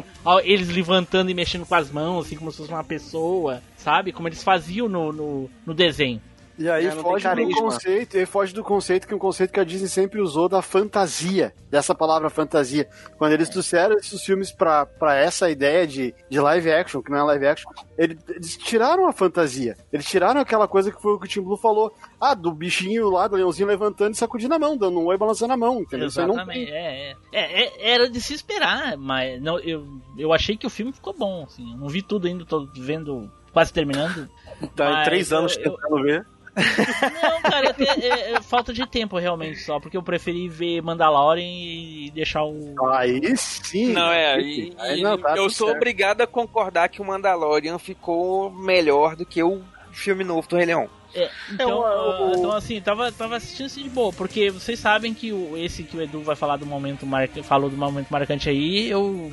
eles levantando e mexendo com as mãos, assim como se fosse uma pessoa, sabe? Como eles faziam no, no, no desenho. E aí É, foge do conceito, e foge do conceito que é um conceito que a Disney sempre usou da fantasia, dessa palavra fantasia. Quando eles trouxeram esses filmes pra, pra essa ideia de, de live action, que não é live action, eles, eles tiraram a fantasia. Eles tiraram aquela coisa que foi o que o Tim Blue falou. Ah, do bichinho lá, do leãozinho levantando e sacudindo a mão, dando um oi balançando a mão, entendeu? Isso aí não Exatamente, tem. é, é. É, é, Era de se esperar, mas não, eu, eu achei que o filme ficou bom, assim. eu Não vi tudo ainda, tô vendo, quase terminando. Tá três anos eu- eu- tentando ver. Não, cara, é, até- é- é falta de tempo realmente só, porque eu preferi ver Mandalorian e deixar o. Aí sim. Não, é. E, Aí e não, tá eu sou certo. obrigado a concordar que o Mandalorian ficou melhor do que o filme novo do Rei Leão. É, então, É, o- ah, então, assim, tava, tava assistindo assim de boa, porque vocês sabem que o, esse que o Edu vai falar do momento marcante, falou do momento marcante aí, eu.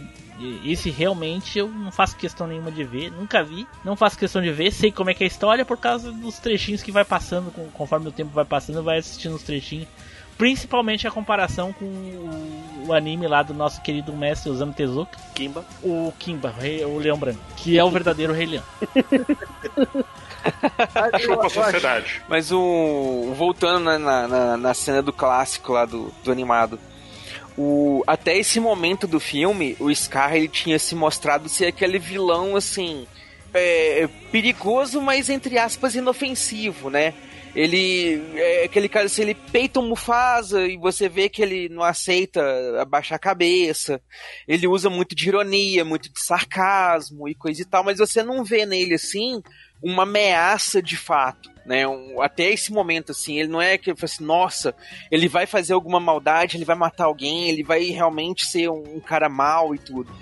Esse realmente eu não faço questão nenhuma de ver, nunca vi, não faço questão de ver, sei como é que é a história por causa dos trechinhos que vai passando, conforme o tempo vai passando, vai assistindo os trechinhos. Principalmente a comparação com o, o anime lá do nosso querido mestre Osamu Tezuka, Kimba. o Kimba, o, rei- o Leão Branco, que é o verdadeiro Rei Leão. Chupa a sociedade. Mas o. Voltando na, na, na- na cena do clássico lá do, do animado. O, até esse momento do filme, o Scar ele tinha se mostrado ser aquele vilão assim. é, perigoso, mas entre aspas inofensivo, né? Ele é aquele cara assim, ele peita um Mufasa e você vê que ele não aceita abaixar a cabeça. Ele usa muito de ironia, muito de sarcasmo e coisa e tal, mas você não vê nele assim uma ameaça de fato, né? Um- até esse momento assim, ele não é que assim, nossa, ele vai fazer alguma maldade, ele vai matar alguém, ele vai realmente ser um, um cara mau e tudo.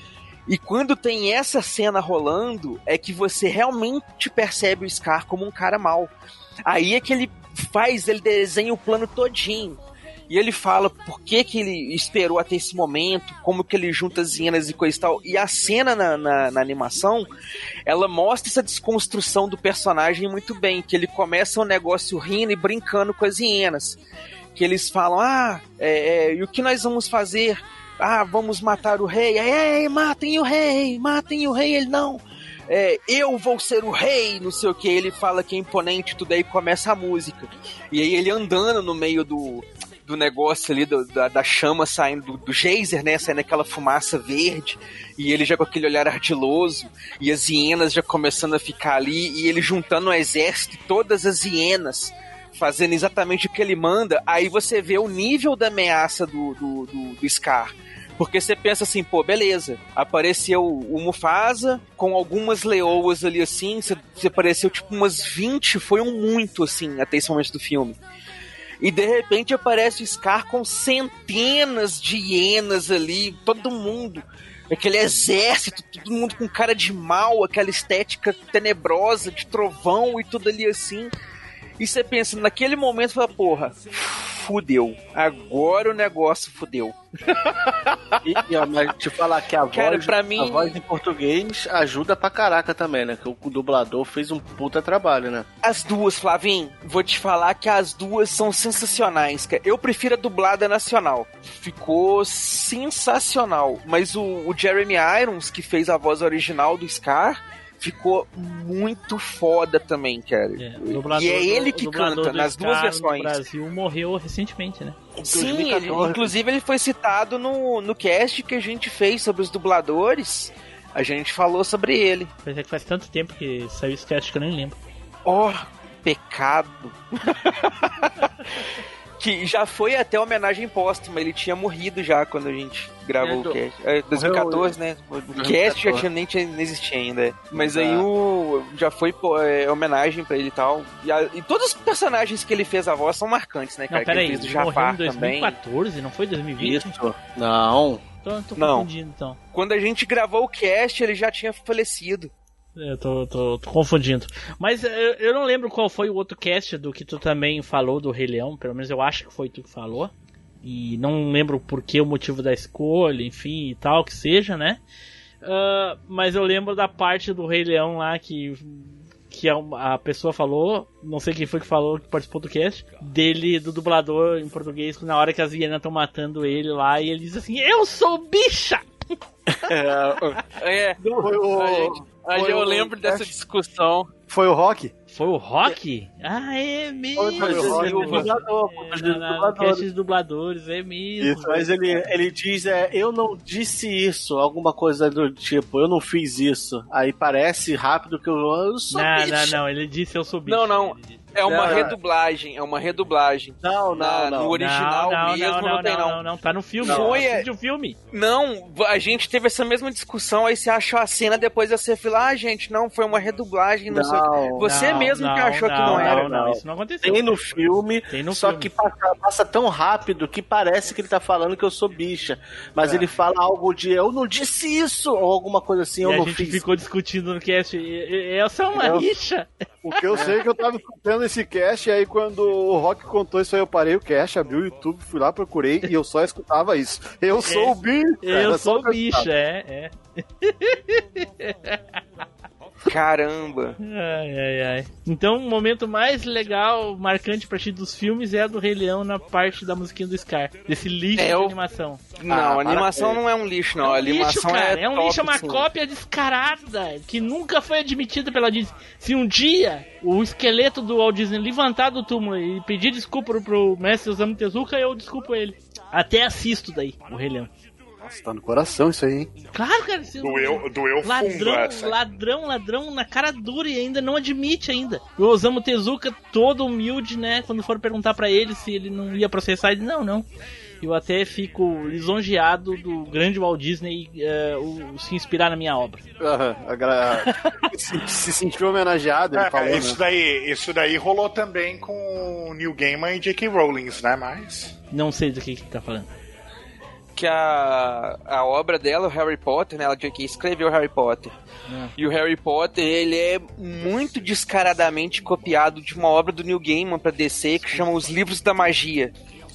E quando tem essa cena rolando, é que você realmente percebe o Scar como um cara mau. Aí é que ele faz, ele desenha o plano todinho. E ele fala por que, que ele esperou até esse momento, como que ele junta as hienas e coisa e tal. E a cena na, na, na, animação, ela mostra essa desconstrução do personagem muito bem. Que ele começa um negócio rindo e brincando com as hienas. Que eles falam, ah, é, é, e o que nós vamos fazer? Ah, vamos matar o rei. Ei, matem o rei, matem o rei. Ele, não, é, eu vou ser o rei, não sei o que. Ele fala que é imponente, tudo aí começa a música. E aí ele andando no meio do, do negócio ali, do, da, da, chama saindo, do, do geyser, né? Saindo aquela fumaça verde, e ele já com aquele olhar ardiloso, e as hienas já começando a ficar ali, e ele juntando o exército, todas as hienas, fazendo exatamente o que ele manda, aí você vê o nível da ameaça do, do, do, do Scar. Porque você pensa assim, pô, beleza, apareceu o Mufasa com algumas leoas ali assim, você, apareceu tipo umas 20, foi um muito assim, até esse momento do filme e de repente aparece o Scar com centenas de hienas ali, todo mundo, aquele exército, todo mundo com cara de mal, aquela estética tenebrosa de trovão e tudo ali assim. E você pensa, naquele momento, fala, porra, fudeu. Agora o negócio fudeu. e, e ó, mas te falar que a Cara, voz, pra mim... a voz em português ajuda pra caraca também, né? Que o dublador fez um puta trabalho, né? As duas, Flavim, vou te falar que as duas são sensacionais, cara. Eu prefiro a dublada nacional. Ficou sensacional. Mas o, o Jeremy Irons, que fez a voz original do Scar, ficou muito foda também, cara. É, e é ele que canta nas duas versões. O Brasil morreu recentemente, né? Sim, ele, inclusive ele foi citado no, no cast que a gente fez sobre os dubladores. A gente falou sobre ele. Mas é que faz tanto tempo que saiu esse cast que eu nem lembro. Oh, pecado. *laughs* que já foi até homenagem póstuma, ele tinha morrido já quando a gente gravou é, o cast. É, 2014, né? O 2014. cast já tinha, nem, tinha, nem existia ainda. Mas aí o já foi pô, é, homenagem pra ele e tal. E, a, e, todos os personagens que ele fez a voz são marcantes, né, cara? Não, peraí, ele fez do Jafar em 2014, também. não foi 2020? Isso. Não. Tô, tô confundindo, então. Quando a gente gravou o cast, ele já tinha falecido. Eu tô, tô, tô, confundindo. Mas eu, eu, não lembro qual foi o outro cast do que tu também falou do Rei Leão. Pelo menos eu acho que foi tu que falou. E não lembro por que o motivo da escolha, enfim e tal, que seja, né? Uh, mas eu lembro da parte do Rei Leão lá que que a pessoa falou, não sei quem foi que falou, que participou do cast, dele, do dublador em português, na hora que as hienas estão matando ele lá, e ele diz assim: Eu sou bicha! *laughs* é, foi o, foi eu o, lembro dessa discussão. Foi o Rock? Foi o Rock? Ah, é mesmo. Foi, foi o Rock, dublador, é, dubladores, é mesmo. Isso, mas ele, ele diz, é, eu não disse isso, alguma coisa do tipo, eu não fiz isso. Aí parece rápido que eu, eu sou Não, bicho. não, não, ele disse eu sou bicho. Não, não. É uma não, redublagem, é uma redublagem. Não, não, Na, não. No original não, mesmo não, não, tem, não. Não, não, tá no filme. Foi, é de um filme. Não, a gente teve essa mesma discussão, aí você achou a cena, depois você falou, ah, gente, não, foi uma redublagem, não, sei o Você mesmo que achou que não era. Não, isso não aconteceu. Tem no filme, tem no só filme. que passa, passa, tão rápido que parece que ele tá falando que eu sou bicha. Mas é. ele fala algo de, eu não disse isso, ou alguma coisa assim, e eu a não gente fiz. ficou discutindo no cast, eu sou uma eu, rixa. O que eu sei é que eu tava escutando esse cast, e aí quando o Rock contou isso aí, eu parei o cast, abri o YouTube, fui lá, procurei, e eu só escutava isso. Eu sou o bicho! Eu sou o bicho, é, é. *laughs* Caramba! Ai, ai, ai. Então, o momento mais legal, marcante pra ti dos filmes é a do Rei Leão na parte da musiquinha do Scar. Desse lixo é, de eu... animação. Não, ah, a animação não é um lixo, não. É um a animação lixo, cara. é. É um top, lixo, é uma sim. cópia descarada que nunca foi admitida pela Disney. Se um dia o esqueleto do Walt Disney levantar do túmulo e pedir desculpa pro, pro mestre Osamu Tezuka, eu desculpo ele. Até assisto daí, o Rei Leão. Nossa, tá no coração isso aí, hein? Claro, cara. Esse doeu, doeu ladrão, fundo essa. ladrão, ladrão na cara dura e ainda não admite ainda. O Osamu Tezuka, todo humilde, né? Quando foram perguntar para ele se ele não ia processar, ele não, não. Eu até fico lisonjeado do grande Walt Disney uh, o, se inspirar na minha obra. Uhum, *laughs* se, se, sentiu homenageado, ele é, falou, isso, né? daí, isso daí rolou também com Neil Gaiman e J.K. Rowling, né? Mas... Não sei do que que tá falando. Que a, a obra dela, o Harry Potter, né? Ela que escreveu Harry Potter. É. E o Harry Potter, ele é muito descaradamente copiado de uma obra do Neil Gaiman pra DC que chama Os Livros da Magia.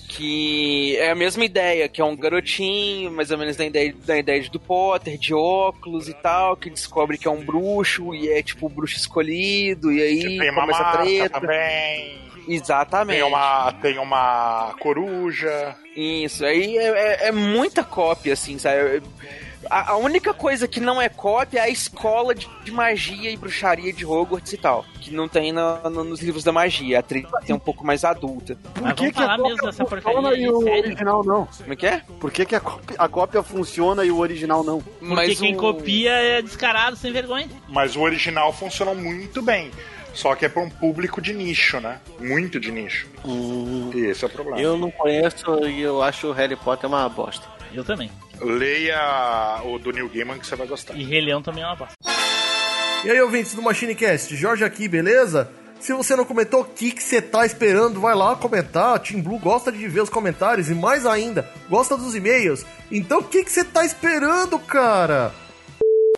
Que é a mesma ideia, que é um garotinho, mais ou menos da ideia, da ideia do Potter, de óculos e tal, que descobre que é um bruxo e é tipo o bruxo escolhido, e aí começa a treta. também. Exatamente. Tem uma, tem uma coruja. Isso, aí é, é- é muita cópia, assim, sabe? A, a única coisa que não é cópia é a escola de, de magia e bruxaria de Hogwarts e tal. Que não tem na- no- nos livros da magia. A trilha é um pouco mais adulta. Mas vamos falar mesmo dessa funciona porcaria e o sério? original não? Como é que é? Por que, que a, cópia, a cópia funciona e o original não? Porque quem copia é descarado, sem vergonha. Mas o original funciona muito bem. Só que é para um público de nicho, né? Muito de nicho. E esse é o problema. Eu não conheço e eu acho o Harry Potter uma bosta. Eu também. Leia o do Neil Gaiman que você vai gostar. E Rei Leão também é uma bosta. E aí, ouvintes do MachineCast, Jorge aqui, beleza? Se você não comentou, o que que você tá esperando? Vai lá comentar. Team Blue gosta de ver os comentários e mais ainda, gosta dos e-mails. Então o que que você tá esperando, cara?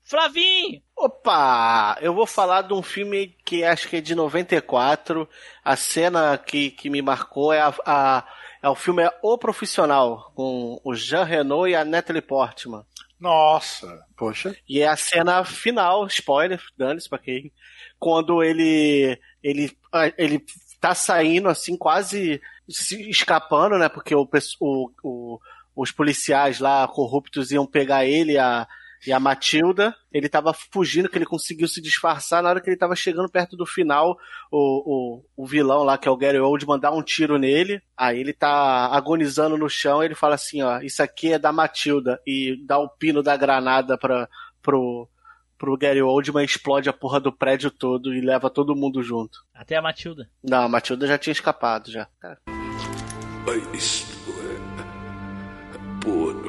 Flavinho! Opa! Eu vou falar de um filme que acho que é de 94. A cena que, que me marcou é a, a- é o filme é O Profissional, com o Jean Reno e a Natalie Portman. Nossa! Poxa. E é a cena final, spoiler, dane-se pra quem. Quando ele, ele, ele tá saindo assim, quase se escapando, né? Porque o, o, o- os policiais lá corruptos iam pegar ele a, e a Matilda. Ele tava fugindo, que ele conseguiu se disfarçar. Na hora que ele tava chegando perto do final, o, o, o vilão lá, que é o Gary Oldman, dá um tiro nele. Aí ele tá agonizando no chão. Ele fala assim: Ó, isso aqui é da Matilda. E dá o pino da granada pra, pro, pro Gary Oldman, explode a porra do prédio todo e leva todo mundo junto. Até a Matilda. Não, a Matilda já tinha escapado já. Cara. Isto é por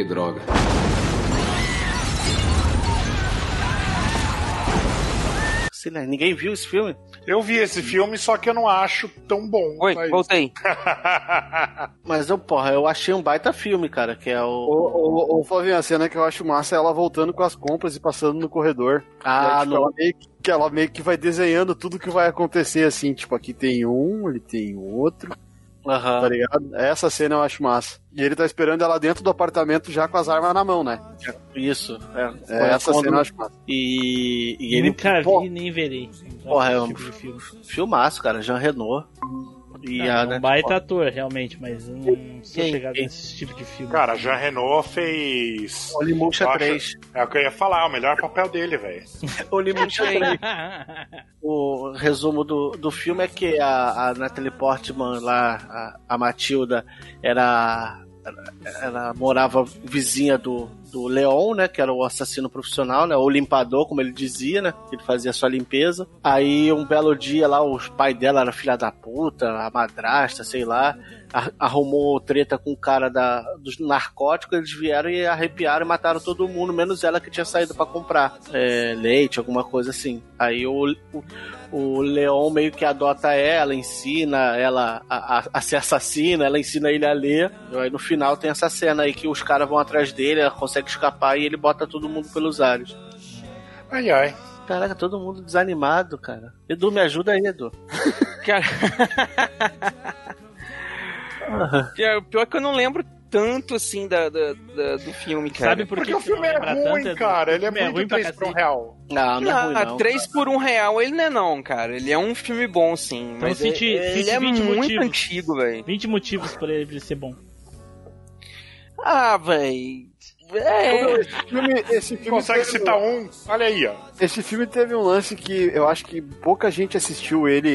Que droga. Sei lá, ninguém viu esse filme? Eu vi esse filme, só que eu não acho tão bom. Oi, Mas- voltei. *laughs* Mas eu, porra, eu achei um baita filme, cara, que é o. Ô, ô, ô, Flavinho, a cena que eu acho massa é ela voltando com as compras e passando no corredor. Ah, aí, tipo, no- ela, meio que, que ela meio que vai desenhando tudo que vai acontecer, assim, tipo, aqui tem um, ele tem outro. Aham. Tá ligado? Essa cena eu acho massa. E ele tá esperando ela dentro do apartamento já com as armas na mão, né? Isso. É, É, essa cena eu acho massa. E, e ele. Nunca pô, vi nem verei. Porra, é um Tipo filmaço, cara. Jean Renault. E É, a, um né, baita ator, realmente, mas eu não sou Quem? chegado nesse tipo de filme. Cara, Jean Renault fez. Olimucha Eu acho- 3. É o que eu ia falar, o melhor papel dele, velho. *laughs* Olimucha *laughs* 3. O resumo do, do filme é que a, a Natalie Portman lá, a, a Matilda, era. Ela morava vizinha do, do Leon, né? Que era o assassino profissional, né? Ou limpador, como ele dizia, né? Ele fazia sua limpeza. Aí um belo dia lá, os pai dela era filha da puta, a madrasta, sei lá. Arrumou treta com o cara da, dos narcóticos, eles vieram e arrepiaram e mataram todo mundo, menos ela que tinha saído pra comprar é, leite, alguma coisa assim. Aí o, o, o Leon meio que adota ela, ensina ela a, a- a ser assassina, ela ensina ele a ler. E aí no final tem essa cena aí que os caras vão atrás dele, ela consegue escapar e ele bota todo mundo pelos ares. Ai, ai. Caraca, todo mundo desanimado, cara. Edu, me ajuda aí, Edu. *laughs* Cara. *laughs* Que é, o pior é que eu não lembro tanto assim da, da- da- do filme, cara. Sabe por Porque que o filme é não ruim, tanto, cara. Ele é muito pra 3 por um cacete. real. Não, não é ruim, não. 3 por um real ele não é não, cara. Ele é um filme bom, sim. Então Mas cite, é, cite ele é 20 muito motivos. antigo, velho. 20 motivos pra ele ser bom. Ah, velho. É. Esse filme, esse filme Consegue teve- citar um? Olha aí, ó. Esse filme teve um lance que eu acho que pouca gente assistiu ele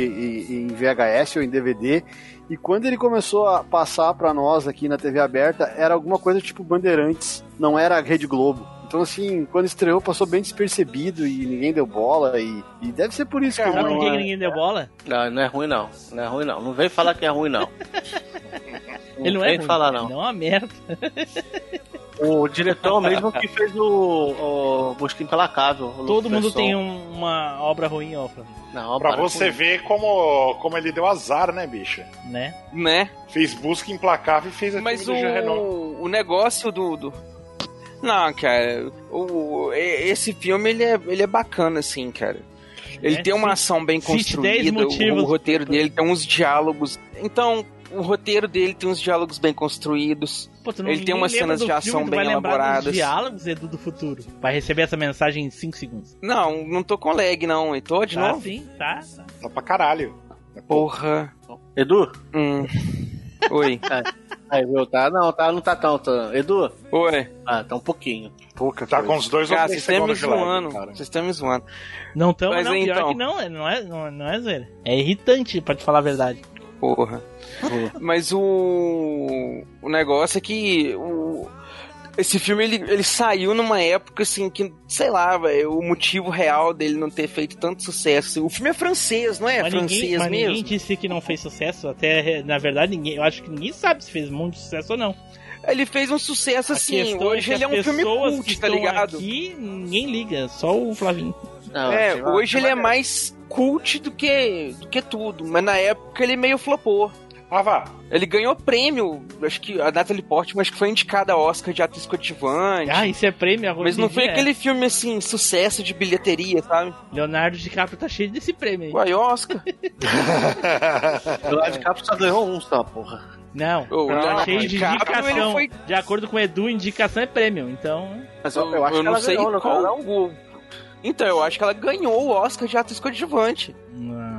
em VHS ou em DVD. E quando ele começou a passar pra nós aqui na TV aberta, era alguma coisa tipo Bandeirantes, não era a Rede Globo. Então, assim, quando estreou, passou bem despercebido e ninguém deu bola. E, e deve ser por isso que Sabe não por que é- que ninguém deu bola? Não, não é ruim não. Não é ruim não. Não vem falar que é ruim não. Ele não é ruim. falar não. Não é uma merda. *laughs* O diretor mesmo que fez o, o Busca Implacável. o Todo mundo tem um- uma obra ruim, ó. Não, Pra para você com ver como, como ele deu azar, né, bicho? Né? Né? Fez busca implacável e fez aquilo Mas o, o negócio do, do- Não, cara, o, esse filme ele é, ele é bacana, assim, cara. Ele É, tem uma ação bem cite 10 construída, o, o roteiro dele tem uns diálogos. Então, o roteiro dele tem uns diálogos bem construídos. Pô, tu não- ele tem umas cenas de ação filme, bem vai lembrar dos elaboradas. diálogos, Edu, do futuro. Vai receber essa mensagem em 5 segundos. Não, não tô com lag, não. E tô de Tá novo? sim, tá. tá. Tá pra caralho. Porra. Edu? Hum. Oi. *laughs* Aí, viu? Tá, não, tá, não tá tão. Tá. Edu? Oi. Ah, tá um pouquinho. Pouca Tá com uns dois ou Cara, três vocês estão me segundos de lag, zoando. cara. Vocês estão me zoando. Não tamo, Mas não. Pior então. que não, é- não é, não, é- não é zoeira. É irritante, pra te falar a verdade. Porra. *laughs* Mas o. O negócio é que. O... Esse filme ele, ele saiu numa época assim que, sei lá, velho, o motivo real dele não ter feito tanto sucesso. O filme é francês, não é? mas francês ninguém, mas mesmo? ninguém disse que não fez sucesso. Até, na verdade, ninguém, eu acho que ninguém sabe se fez muito sucesso ou não. Ele fez um sucesso A assim. questão Hoje ele é um filme cult, tá ligado? Aqui, ninguém liga, só o Flavinho. Não, é, hoje ele é mais cult do que, do que tudo. Mas na época ele meio flopou. Ah, vá. Ele ganhou prêmio, acho que a Natalie Portman acho que foi indicada a Oscar de atriz coadjuvante. Ah, isso é prêmio agora. mas não foi dia, aquele filme assim, sucesso de bilheteria, sabe? é. Leonardo DiCaprio tá cheio desse prêmio aí. Uai, Oscar. *laughs* O Lado de Capri só ganhou um só, porra. Não, O tá Leonardo cheio de DiCaprio, indicação. foi- De acordo com o Edu, indicação é prêmio. Então, Mas eu, eu acho que não ela sei ganhou, não qual não? o... Então, eu acho que ela ganhou o Oscar de atriz coadjuvante. não.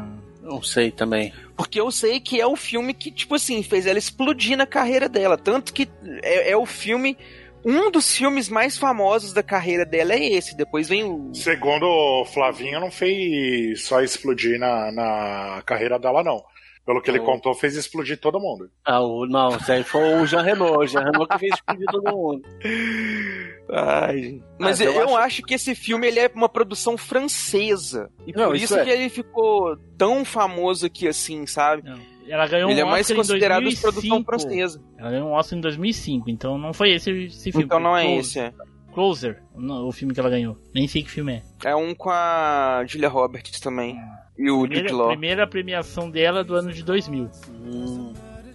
Não sei também. Porque eu sei que é o filme que, tipo assim, fez ela explodir na carreira dela. Tanto que é, é o filme. Um dos filmes mais famosos da carreira dela é esse. Depois vem o. Segundo o Flavinho, não fez só explodir na, na carreira dela, não. Pelo que ele Oh. contou, fez explodir todo mundo. Ah, o, não, isso aí foi o Jean Renault. O Jean Renault que fez explodir todo mundo. Ai, Mas Ah, eu, eu acho- acho... que esse filme ele é uma produção francesa. E Não, por isso isso, é. que ele ficou tão famoso aqui assim, sabe? Não. Ela ganhou ele um é mais Oscar considerado em de produção 2005. francesa. Ela ganhou um Oscar em 2005, então não foi esse, esse filme. Então não é Closer. esse, é. Closer, o filme que ela ganhou. Nem sei que filme é. É um com a Julia Roberts também. E o Jude Primeira, Law. primeira premiação dela do ano de 2000.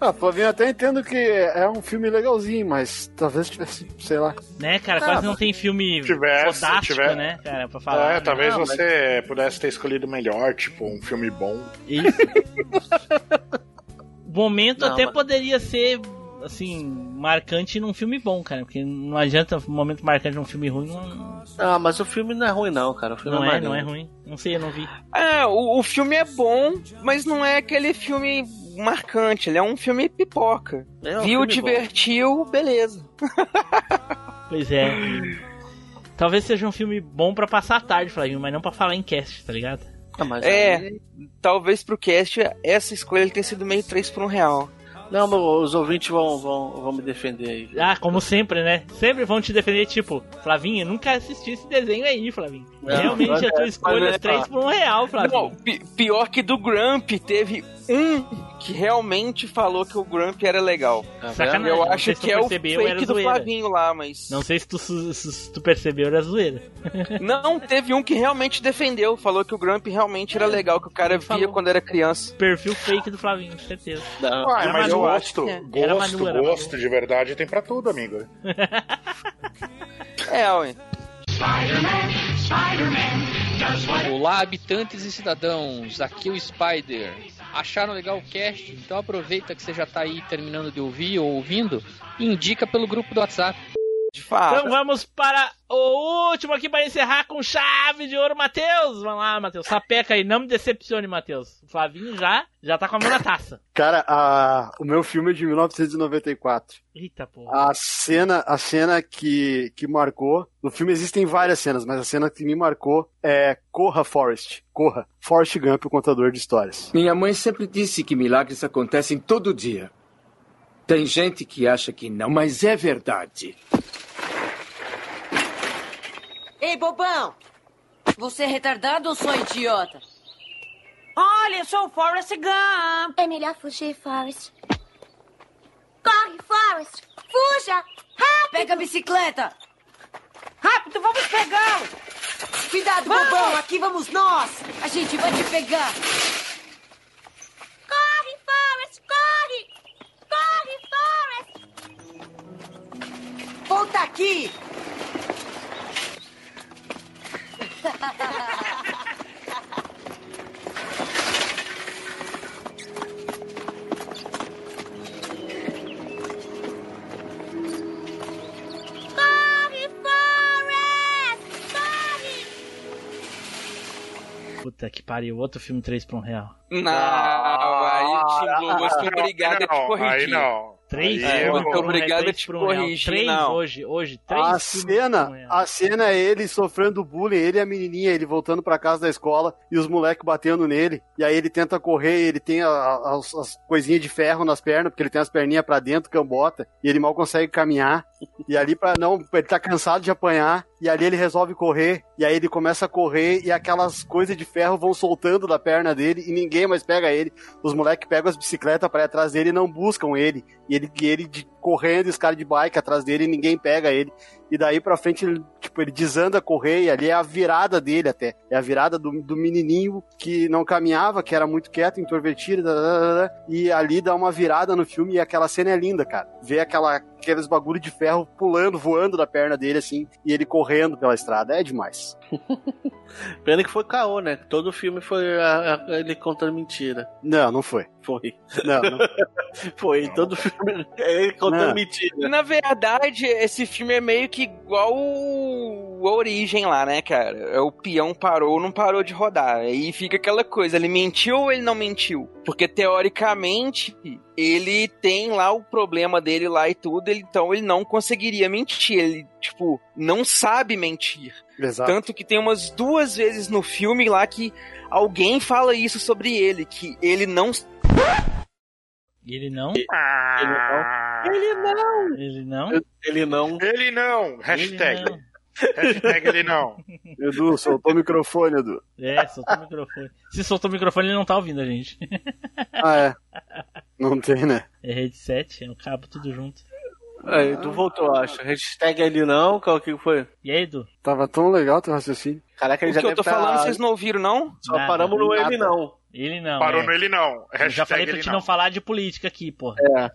Ah, Flavinho, eu até entendo que é um filme legalzinho, mas talvez tivesse, sei lá. Né, cara? Ah, Quase não mas- tem filme Tivesse, fodástico, tiver- né, cara? Pra falar. é, talvez Não, mas- você pudesse ter escolhido melhor, tipo, um filme bom. Isso. *laughs* O momento Não, até mas- poderia ser, assim, marcante num filme bom, cara. Porque não adianta um momento marcante num filme ruim. Não, Ah, mas o filme não é ruim, não, cara. O filme não é, maneiro. não é ruim. Não sei, eu não vi. É, o, o filme é bom, mas não é aquele filme marcante. Ele é um filme pipoca. É um Viu, filme divertiu, beleza. *laughs* Pois é. Talvez seja um filme bom pra passar a tarde, Flavinho, mas não pra falar em cast, tá ligado? Ah, mas É, aí- talvez pro cast essa escolha ele tenha sido meio 3 por 1 real. Não, os ouvintes vão, vão, vão me defender aí. Ah, como sempre, né? Sempre vão te defender, tipo, Flavinho, eu nunca assisti esse desenho aí, Flavinho. Não, Realmente a é- tua escolha mas é é- 3 por 1 real, Flavinho. Não, pi- pior que do Grump, teve um que realmente falou que o Grump era legal. Tá Sacanagem. Eu acho que é o fake do. Flavinho lá, mas. Não sei se tu, se, se tu percebeu, era zoeira. *laughs* Não, teve um que realmente defendeu, falou que o Grump realmente era legal, que o cara via falou. quando era criança. Perfil fake do Flavinho, com certeza. Não. Mas Manu, gosto, é. Era gosto, Manu, era gosto de verdade tem pra tudo, amigo. *laughs* É, ué. Olá, habitantes e cidadãos, aqui é o Spider. Acharam legal o cast? Então aproveita que você já tá aí terminando de ouvir ou ouvindo e indica pelo grupo do WhatsApp. De fato. Então vamos para o último aqui para encerrar com chave de ouro, Matheus. Vamos lá, Matheus. Sapeca aí, não me decepcione, Matheus. O Flavinho já, já tá com a mão na taça. *laughs* Cara, a- o meu filme é de 1994. Eita, porra. A cena, a cena que, que marcou. No filme existem várias cenas, mas a cena que me marcou é Corra, Forrest. Corra. Forrest Gump, o contador de histórias. Minha mãe sempre disse que milagres acontecem todo dia. Tem gente que acha que não, mas é verdade. Ei, bobão! Você é retardado ou só idiota? Olha, eu sou o Forrest Gump. É melhor fugir, Forrest. Corre, Forrest! Fuja! Rápido! Pega a bicicleta! Rápido, vamos pegá-lo! Cuidado, Vamos! bobão! Aqui vamos nós! A gente vai te pegar! Volta aqui! Corre, Forrest! Corre! Puta que pariu, outro filme 3 pra um real. Não, aí, Tim Blue, eu sou obrigado a te corrigir. aí não. Três Aí É, eu- muito obrigado a três te por um real. corrigir, Três não. hoje, hoje, três A cena, um a cena é ele sofrendo bullying, ele e a menininha, ele voltando pra casa da escola e os moleques batendo nele. E aí ele tenta correr, ele tem a- a- as, as coisinhas de ferro nas pernas, porque ele tem as perninhas pra dentro, cambota, e ele mal consegue caminhar. E ali pra não, ele tá cansado de apanhar, e ali ele resolve correr, e aí ele começa a correr e aquelas coisas de ferro vão soltando da perna dele e ninguém mais pega ele. Os moleques pegam as bicicletas ir atrás dele e não buscam ele. E ele, ele de- correndo, e caras de bike atrás dele e ninguém pega ele. E daí pra frente, ele, tipo, ele desanda a correr e ali é a virada dele até. É a virada do, do menininho que não caminhava, que era muito quieto, introvertido, da, da, da, e ali dá uma virada no filme e aquela cena é linda, cara. Ver aquela, aqueles bagulho de ferro pulando, voando da perna dele assim, e ele correndo pela estrada. É demais. *laughs* Pena que foi caô, né? Todo filme foi a- a- ele contando mentira. Não, não foi. Foi. Não, não Foi, todo filme é ele contando Não. mentira. Na verdade, esse filme é meio que igual o- a origem lá, né, cara? É o peão parou, não parou de rodar. Aí fica aquela coisa, ele mentiu ou ele não mentiu? Porque teoricamente ele tem lá o problema dele lá e tudo, ele- então ele não conseguiria mentir. Ele, tipo, não sabe mentir. Exato. Tanto que tem umas duas vezes no filme lá que alguém fala isso sobre ele, que ele não. E ele não? Ele não. Ele não! Ele não? Ele não. Ele não. Hashtag. Ele não. Hashtag ele não. *laughs* Edu, soltou o microfone, Edu. É, soltou o microfone. Se soltou o microfone, ele não tá ouvindo a gente. *laughs* Ah, é. Não tem, né? É headset, é um cabo tudo junto. Aí, tu voltou, acho. Hashtag ele não, qual que foi? E aí, Edu? Tava tão legal teu raciocínio. Caraca, ele O já que eu tô tá- falando, vocês não ouviram, não? Só Nada, paramos no nada. ele não. Ele não. Parou é. no ele não. Eu já falei pra ele te não. não falar de política aqui, porra. É.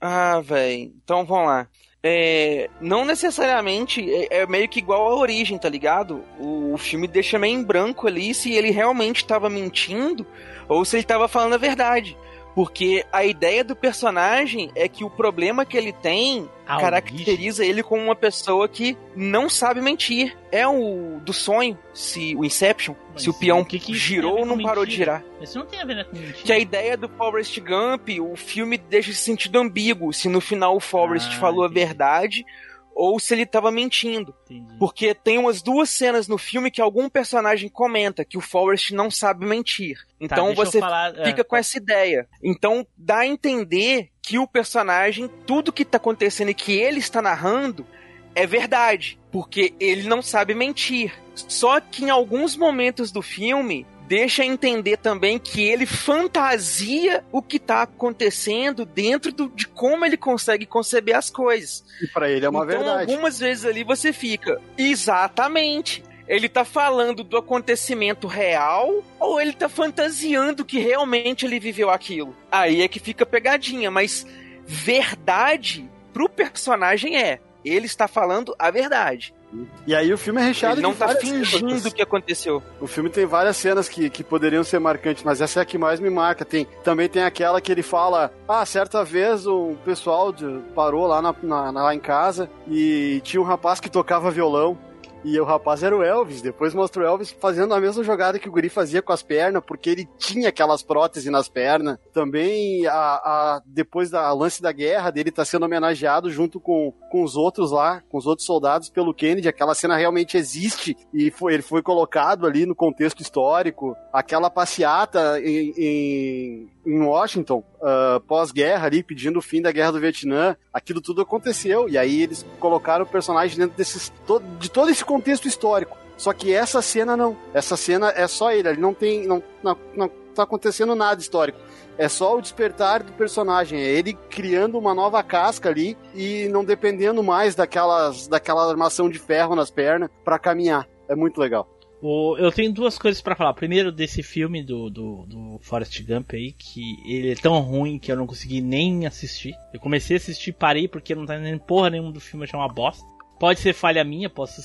Ah, velho. Então vamos lá. É, não necessariamente é, é meio que igual a origem, tá ligado? O, o filme deixa meio em branco ali se ele realmente tava mentindo ou se ele tava falando a verdade. Porque a ideia do personagem é que o problema que ele tem A caracteriza ele como uma pessoa que não sabe mentir. É o do sonho, se o Inception, Mas se o peão que que girou ou não parou de girar. Isso não tem a ver né, com mentira. Que a ideia do Forrest Gump, o filme deixa esse sentido ambíguo, se no final o Forrest Ah, falou a verdade ou se ele tava mentindo. Entendi. Porque tem umas duas cenas no filme que algum personagem comenta que o Forrest não sabe mentir. Então deixa eu você falar- é, fica com essa ideia. Então dá a entender que o personagem, tudo que tá acontecendo e que ele está narrando é verdade, porque ele não sabe mentir. Só que em alguns momentos do filme deixa entender também que ele fantasia o que tá acontecendo dentro do- de como ele consegue conceber as coisas. E pra ele é uma então, verdade. algumas vezes ali você fica, exatamente. Ele tá falando do acontecimento real ou ele tá fantasiando que realmente ele viveu aquilo? Aí é que fica pegadinha, mas verdade pro personagem é. Ele está falando a verdade. E aí o filme é recheado Ele não de tá fingindo cenas. o que aconteceu. O filme tem várias cenas que, que poderiam ser marcantes, mas essa é a que mais me marca. Tem, também tem aquela que ele fala: Ah, certa vez o pessoal de- parou lá, na, na- lá em casa e tinha um rapaz que tocava violão. E o rapaz era o Elvis. Depois mostra o Elvis fazendo a mesma jogada que o Guri fazia com as pernas, porque ele tinha aquelas próteses nas pernas. Também, a, a- depois da lance da guerra, dele tá sendo homenageado junto com, com os outros lá, com os outros soldados pelo Kennedy. Aquela cena realmente existe e foi, ele foi colocado ali no contexto histórico. Aquela passeata em, em, em Washington, ah, pós-guerra ali, pedindo o fim da guerra do Vietnã, aquilo tudo aconteceu. E aí eles colocaram o personagem dentro desses, de todo esse contexto histórico. Só que essa cena não. Essa cena é só ele. Ele não tem. Não, não, não tá acontecendo nada histórico. É só o despertar do personagem. É ele criando uma nova casca ali e não dependendo mais daquelas, daquela armação de ferro nas pernas pra caminhar. É muito legal. O- eu tenho duas coisas pra falar. Primeiro, desse filme do, do, do Forrest Gump aí, que ele é tão ruim que eu não consegui nem assistir. Eu comecei a assistir, parei porque não tá nem porra nenhuma do filme, achei uma bosta. Pode ser falha minha, posso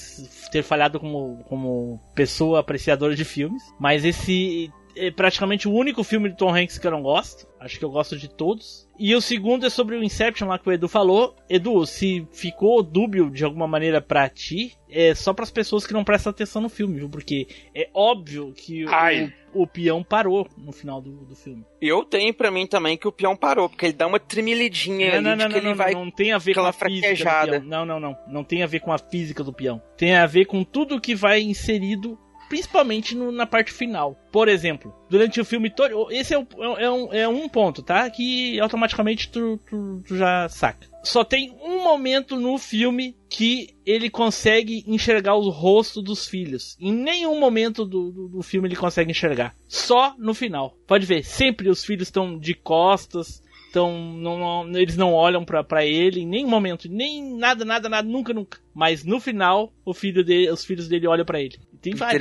ter falhado como, como pessoa apreciadora de filmes, mas esse é praticamente o único filme do Tom Hanks que eu não gosto. Acho que eu gosto de todos. E o segundo é sobre o Inception lá que o Edu falou. Edu, se ficou dúbio de alguma maneira pra ti, é só pras pessoas que não prestam atenção no filme, viu? Porque é óbvio que o, o peão parou no final do, do filme. E eu tenho pra mim também que o peão parou, porque ele dá uma tremilidinha ali Não, não, de não, que não, ele não, vai não tem a ver com a física fraquejada. do peão. Não, não, não. Não tem a ver com a física do peão. Tem a ver com tudo que vai inserido, principalmente no- na parte final. Por exemplo, durante o filme todo. Esse é, o- é um, é um ponto, tá? Que automaticamente tu, tu- tu já saca. Só tem um momento no filme que ele consegue enxergar o rosto dos filhos. Em nenhum momento do, do, do filme ele consegue enxergar. Só no final. Pode ver, sempre os filhos estão de costas. Então, não, não- eles não olham pra, pra ele em nenhum momento, nem nada, nada, nada, nunca, nunca. Mas no final, o filho dele, os filhos dele olham pra ele. Tem vários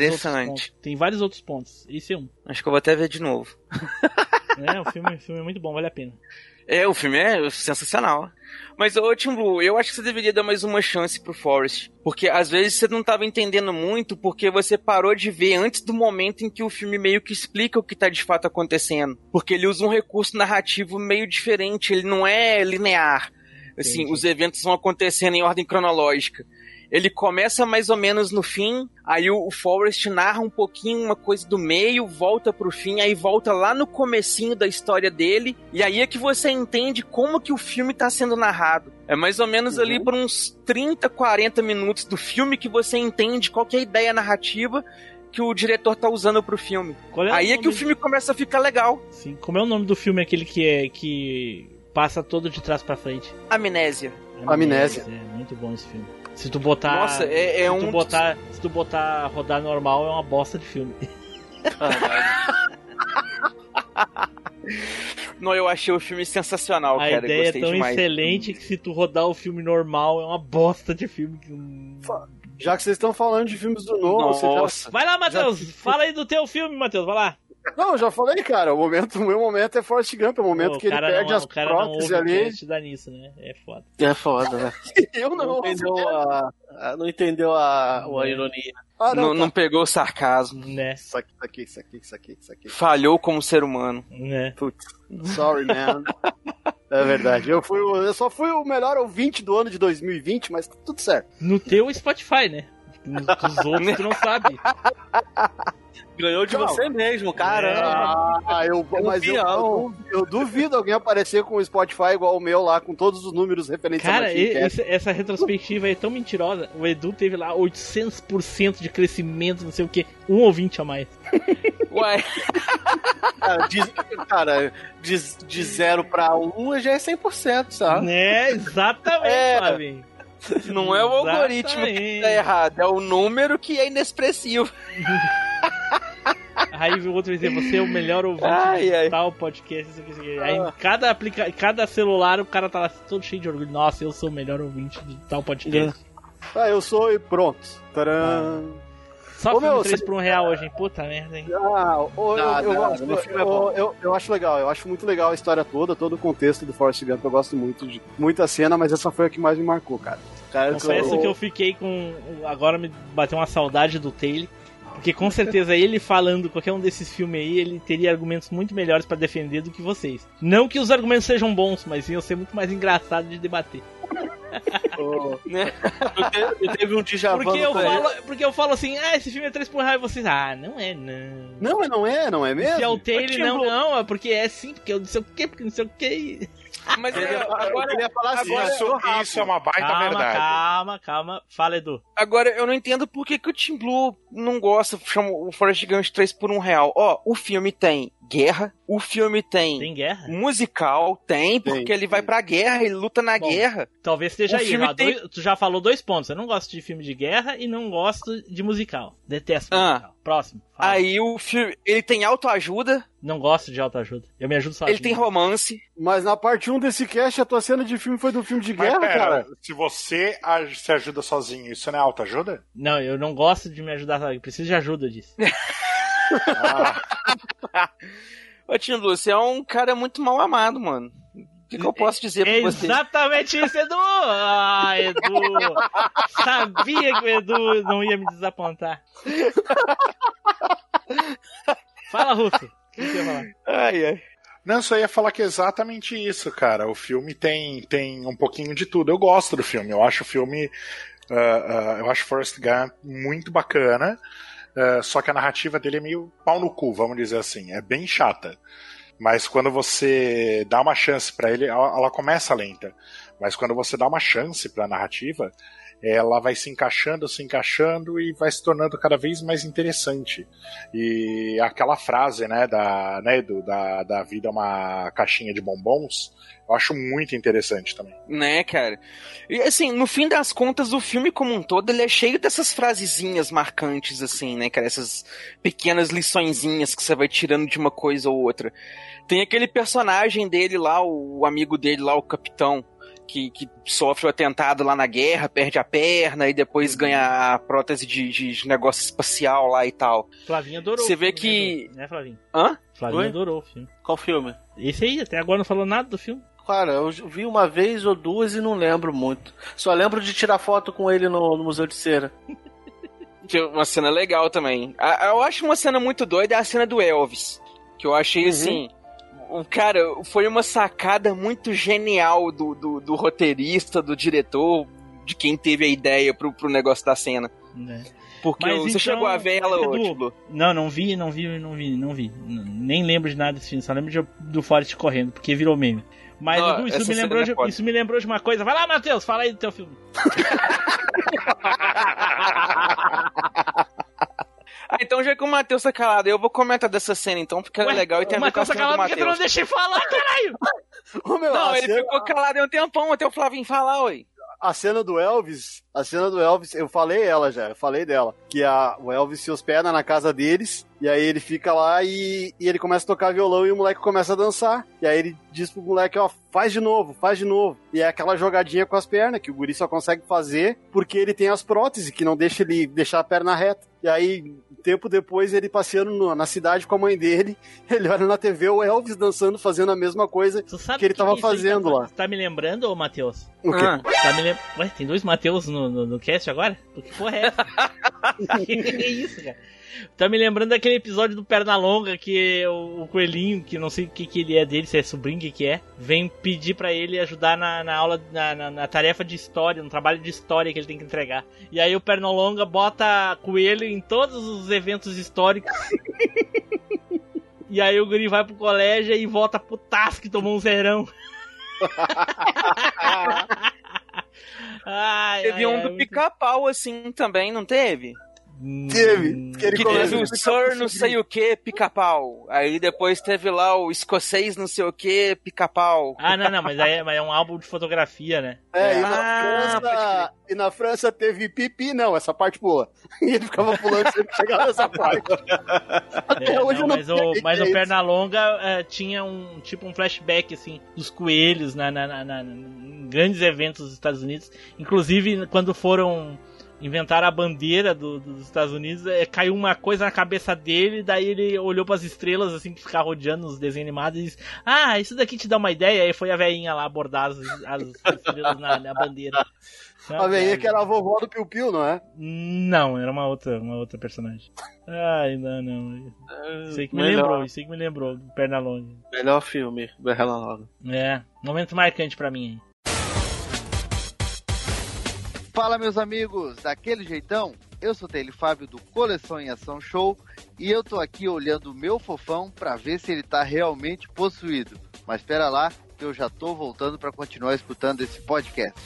pontos. Tem vários outros pontos. Esse é um. Acho que eu vou até ver de novo. *laughs* É, o filme, o filme é muito bom, vale a pena. É, o filme é sensacional. Mas, ô Tim Blue, eu acho que você deveria dar mais uma chance pro Forrest. Porque às vezes você não tava entendendo muito porque você parou de ver antes do momento em que o filme meio que explica o que tá de fato acontecendo. Porque ele usa um recurso narrativo meio diferente, ele não é linear. Assim, os eventos vão acontecendo em ordem cronológica. Ele começa mais ou menos no fim, aí o, o Forrest narra um pouquinho uma coisa do meio, volta pro fim, aí volta lá no comecinho da história dele, e aí é que você entende como que o filme tá sendo narrado. É mais ou menos ali por uns 30, 40 minutos do filme que você entende qual que é a ideia narrativa que o diretor tá usando pro filme. É aí é que o de- filme começa a ficar legal. Sim. Como é o nome do filme aquele que é que passa todo de trás pra frente? Amnésia. Amnésia. É muito bom esse filme. Se tu botar, Nossa, é- é se um tu dos- botar, se tu botar rodar normal é uma bosta de filme. *laughs* Não, eu achei o filme sensacional, A cara. ideia é tão demais. excelente que se tu rodar o filme normal é uma bosta de filme. Já que vocês estão falando de filmes do novo, você já- Vai lá, Matheus. Fala aí do teu filme, Matheus. Vai lá. Não, eu já falei, cara. O, momento, o meu momento é Forrest Gump, é o momento Pô, que ele perde não, as o próteses o ali. cast dá nisso, né? É foda. É foda, né? *laughs* Eu não, não entendeu a, a- não entendeu a, a ironia. Ah, não, não, tá. não pegou o sarcasmo. Né? Isso aqui, isso aqui, isso aqui, isso aqui, isso aqui. Falhou como ser humano. Né? Putz, sorry, man. É verdade. Eu, fui, o- eu só fui o melhor ouvinte do ano de 2020, mas tá tudo certo. No teu Spotify, né? Dos outros tu não sabe. *laughs* Ganhou de Não. você mesmo, caramba. Ah, eu, mas eu, eu, eu duvido alguém aparecer com o Spotify igual o meu lá, com todos os números referentes a Cara, esse- essa retrospectiva é tão mentirosa. O Edu teve lá 800% de crescimento, não sei o que. Um ouvinte a mais. *laughs* Ué. Cara, de, cara, de, de zero pra um já é 100%, sabe? Né, exatamente, É. Não é o algoritmo que tá errado, é o número que é inexpressivo. *laughs* Aí o outro vai dizer, você é o melhor ouvinte Ai, de ai. tal podcast, isso aqui, isso aqui. Aí em cada, aplica... cada celular o cara tá lá todo cheio de orgulho. Nossa, eu sou o melhor ouvinte de tal podcast. Ah, eu sou e pronto. Tcharam. Só Ô, filme meu, 3 cê- por um real hoje, hein? Puta merda, hein? Ah, eu, eu, filme é eu, eu, eu acho legal, eu acho muito legal a história toda, todo o contexto do Forrest Gump, eu gosto muito de muita cena, mas essa foi a que mais me marcou, cara. Cara, Confesso que eu fiquei com. Agora me bateu uma saudade do Taylor. Porque com certeza ele falando qualquer um desses filmes aí, ele teria argumentos muito melhores pra defender do que vocês. Não que os argumentos sejam bons, mas iam ser muito mais engraçados de debater. Né? eu, te- eu teve um Djavan Porque eu, falo, porque eu falo assim, ah, esse filme é 3 por real e vocês, ah, não é não. Não, mas não é, não é mesmo? Se é o Taylor, não, não, é porque é sim, porque eu não sei o que, porque não sei o que. *laughs* Mas Eu é, agora, eu ia falar assim, agora, Isso, isso é uma baita Calma, verdade. calma, calma. Fala, Edu. agora eu não entendo por que, que o Tim Blue não gosta, chama o Forrest Gump de 3 por 1 real. Ó, o filme tem guerra. O filme tem, Tem guerra? musical, tem, porque ele vai pra guerra, ele luta na Bom, guerra. Talvez esteja O aí. filme tem- dois- tu já falou dois pontos. Eu não gosto de filme de guerra e não gosto de musical. Detesto Ah. musical. Próximo. Aí o filme, ele tem autoajuda, Não gosto de autoajuda. Eu me ajudo sozinho. ele tem romance. Mas na parte 1 desse cast, a tua cena de filme foi do filme de Mas guerra, pera, cara. se você se ajuda sozinho, isso não é autoajuda? Não, eu não gosto de me ajudar. Eu preciso de ajuda disso. *laughs* *laughs* Ô, Tim você é um cara muito mal amado, mano. O que, que eu posso dizer pra você? Exatamente isso, Edu! Ah, Edu! *laughs* Sabia que o Edu não ia me desapontar. *laughs* Fala, Russo. O que você ia falar? Ai, ai. Não, só ia falar que é exatamente isso, cara. O filme tem, tem um pouquinho de tudo. Eu gosto do filme. Eu acho o filme. ah, ah, eu acho Forrest Gump muito bacana. Ah, só que a narrativa dele é meio pau no cu, vamos dizer assim. É bem chata. Mas quando você dá uma chance pra ele, ela, ela começa lenta. Mas quando você dá uma chance pra narrativa, ela vai se encaixando, se encaixando e vai se tornando cada vez mais interessante. E aquela frase, né, da, né, do, da, da vida é uma caixinha de bombons, eu acho muito interessante também. Né, cara? E assim, no fim das contas, o filme como um todo, ele é cheio dessas frasezinhas marcantes, assim, né, cara? Essas pequenas liçõezinhas que você vai tirando de uma coisa ou outra. Tem aquele personagem dele lá, o amigo dele lá, o capitão, que, que sofre o atentado lá na guerra, perde a perna e depois ganha a prótese de, de- negócio espacial lá e tal. Flavinha adorou. Você o vê filme, que- Né, né, Flavinho? Hã? Flavinho Oi? adorou o filme. Qual filme? Esse aí, até agora não falou nada do filme. Cara, eu vi uma vez ou duas e não lembro muito. Só lembro de tirar foto com ele no, no Museu de Cera. Que é uma cena legal também. A- Eu acho uma cena muito doida é a cena do Elvis. Que eu achei assim. Cara, foi uma sacada muito genial do, do, do roteirista, do diretor, de quem teve a ideia pro, pro negócio da cena. Né? Porque Mas você então, chegou a ver ela, Edu, Tiblu? Não, não vi, não vi, não vi, não vi. Nem lembro de nada desse filme, só lembro de- do Forrest correndo, porque virou meme. Mas, Não, Edu, isso me, lembrou é de, isso me lembrou de uma coisa. Vai lá, Matheus, fala aí do teu filme. *laughs* Ah, então já que o Matheus tá calado, eu vou comentar dessa cena então, porque ela é legal e tem a o ver com a Matheus tá cena do calado porque tu não Matheus. deixei falar, caralho! *laughs* Ô, meu, Não, ele cena- ficou calado há um tempão até o Flavinho falar, oi. A cena do Elvis, a cena do Elvis, eu falei ela já, eu falei dela. Que a, o Elvis se hospeda na casa deles, e aí ele fica lá e, e ele começa a tocar violão e o moleque começa a dançar. E aí ele diz pro moleque, ó, faz de novo, faz de novo. E é aquela jogadinha com as pernas que o guri só consegue fazer porque ele tem as próteses, que não deixa ele deixar a perna reta. E aí, tempo depois, ele passeando no- na cidade com a mãe dele, *laughs* ele olha na TV o Elvis dançando, fazendo a mesma coisa que ele tava fazendo tá, lá. Tá me lembrando, ô Matheus? O quê? Ah, tá me lem... Ué, tem dois Matheus no, no, no cast agora? Que porra é essa? *laughs* *laughs* que isso, cara? Tá me lembrando daquele episódio do Pernalonga que o, o coelhinho, que não sei o que, que ele é dele, se é sobrinho, o que, que é, vem pedir pra ele ajudar na, na aula, na, na, na tarefa de história, no trabalho de história que ele tem que entregar. E aí o Pernalonga bota coelho em todos os eventos históricos. *laughs* E aí o guri vai pro colégio e volta pro que tomou um zerão. *laughs* Ai, Teve ai, um do muito- pica-pau assim também, não teve? Teve. Que ele que teve o Sir não sei o que, pica-pau. Aí depois teve lá o escocês não sei o que, pica-pau. Ah, não, não, mas é, mas é um álbum de fotografia, né? É, e na, Ah, França, e na França teve pipi, não, essa parte pula. *laughs* E ele ficava pulando sempre que chegava nessa parte. *laughs* Até É, hoje não, eu não mas o, mas é o. Pernalonga é, tinha um tipo um flashback assim dos coelhos na, na- na- na- em grandes eventos dos Estados Unidos. Inclusive quando foram inventar a bandeira do- dos Estados Unidos, é, caiu uma coisa na cabeça dele, daí ele olhou pras estrelas assim que ficava rodeando os desenhos animados e disse: "Ah, isso daqui te dá uma ideia". Aí foi a velhinha lá abordar as, as estrelas na, na bandeira. *laughs* A veinha que era a vovó do Piu Piu, não é? Não, era uma outra, uma outra personagem. Ai, não, não. Aí que me Melhor. lembrou, isso aí que me lembrou Pernalonga. Melhor filme do Pernalonga. É, momento marcante pra mim. Fala, meus amigos, daquele jeitão? Eu sou Tele Fábio do Coleção em Ação Show e eu tô aqui olhando o meu fofão pra ver se ele tá realmente possuído. Mas espera lá, que eu já tô voltando pra continuar escutando esse podcast.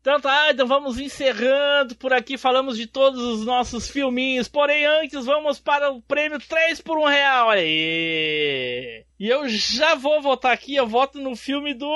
Então tá, então vamos encerrando por aqui. Falamos de todos os nossos filminhos. Porém, antes vamos para o prêmio 3 por 1 real. Olha aí. E eu já vou votar aqui. Eu voto no filme do.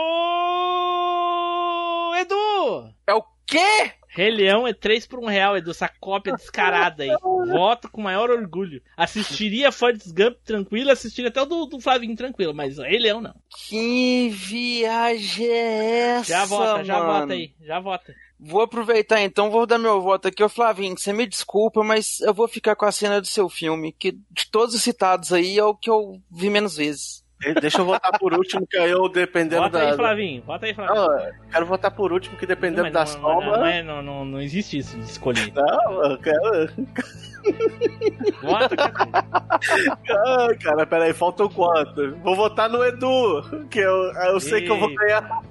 É o quê? Rei Leão é 3 por 1 real, Edu. Essa cópia descarada aí. Voto com maior orgulho. Assistiria Forrest Gump tranquilo, assistiria até o do, do Flavinho tranquilo, mas Rei Leão não. Que viagem é essa? Já vota, já mano? vota aí. Já vota. Vou aproveitar então, vou dar meu voto aqui. Ô Flavinho, você me desculpa, mas eu vou ficar com a cena do seu filme, que de todos os citados aí é o que eu vi menos vezes. De- Deixa eu votar por último, que aí eu, dependendo Vota da. aí, Flavinho. Vota aí, Flavinho. Não, eu quero votar por último, que dependendo mas da não, soma. não, não, é- não, não, não existe isso de escolher. Não, eu quero. Vota, Ai, cara, peraí, faltam quanto? Vou votar no Edu, que eu, eu sei que eu vou ganhar.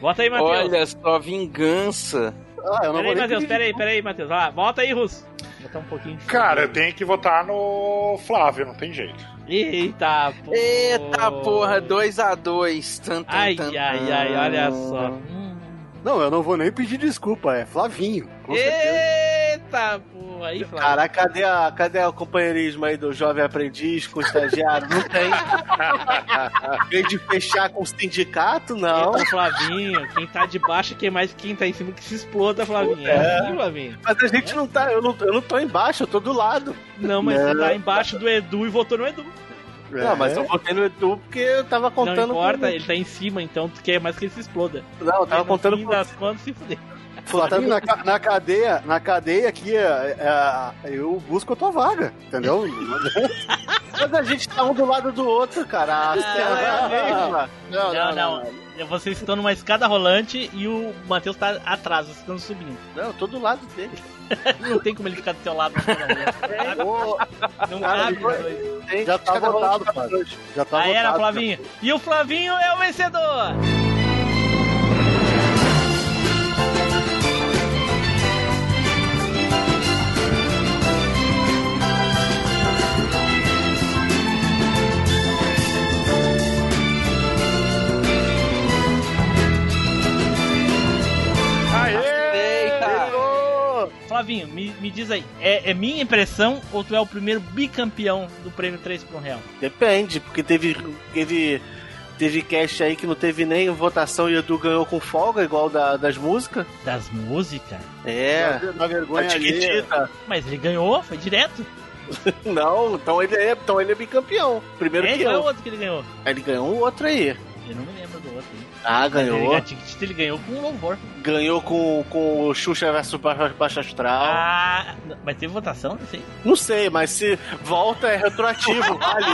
Vota aí, Matheus. Olha só, vingança. Ah, eu não Peraí, Matheus, peraí, peraí, Matheus. Ah, volta aí, Russo. Botar um pouquinho de Cara, eu tenho que votar no Flávio, não tem jeito. Eita, porra. Eita porra, 2x2. Ai, ai, ai, olha só. Não, eu não vou nem pedir desculpa, é Flavinho. Com. Eita, porra. Aí, Flávio. Cara, cadê, a, cadê o companheirismo aí do jovem aprendiz com o estagiário? Não tem. *laughs* Vem de fechar com o sindicato, não. Eita, Flavinho. Quem tá de baixo, quem mais quem tá em cima que se exploda, Flavinho. É, É. assim, Flavinho. Mas a gente não tá, eu não, eu não tô embaixo, eu tô do lado. Não, mas você Não. tá embaixo do Edu e votou no Edu. Não, mas eu votei no Edu porque eu tava contando não importa, com- ele tá em cima, então tu quer mais que ele se exploda. Não, eu tava Mas no contando fim com- das contas, se fuder. Flavinho, na, na cadeia, na cadeia aqui, é, é, eu busco a tua vaga, entendeu? *laughs* Mas a gente tá um do lado do outro, cara. A cena é a mesma. Não, não, Vocês estão numa escada rolante e o Matheus tá atrás, vocês estão subindo. Não, eu tô do lado dele. *laughs* Não tem como ele ficar do teu lado. Não Cara, cabe. dois. Já tá votado, Flávio. Já tá Aí era. Flavinho. E o Flavinho é o vencedor. Flavinho, me, me diz aí, é, é minha impressão ou tu é o primeiro bicampeão do prêmio 3 por 1 real? Depende, porque teve. Teve. Teve cast aí que não teve nem votação e o Edu ganhou com folga, igual da, das músicas. Das músicas? É. Na vergonha a Chiquitita. Mas ele ganhou, foi direto. *laughs* Não, então ele é, então ele é bicampeão. Primeiro é, que qual é o eu. outro que ele ganhou? Ele ganhou outro aí. Eu não me lembro do outro. hein? Ah, ganhou. Ele, ele ganhou com um louvor. Ganhou com, com o Xuxa versus Ba- Baixa Astral. Ah, mas teve votação? Não sei. Não sei, mas se volta é retroativo, *laughs* vale.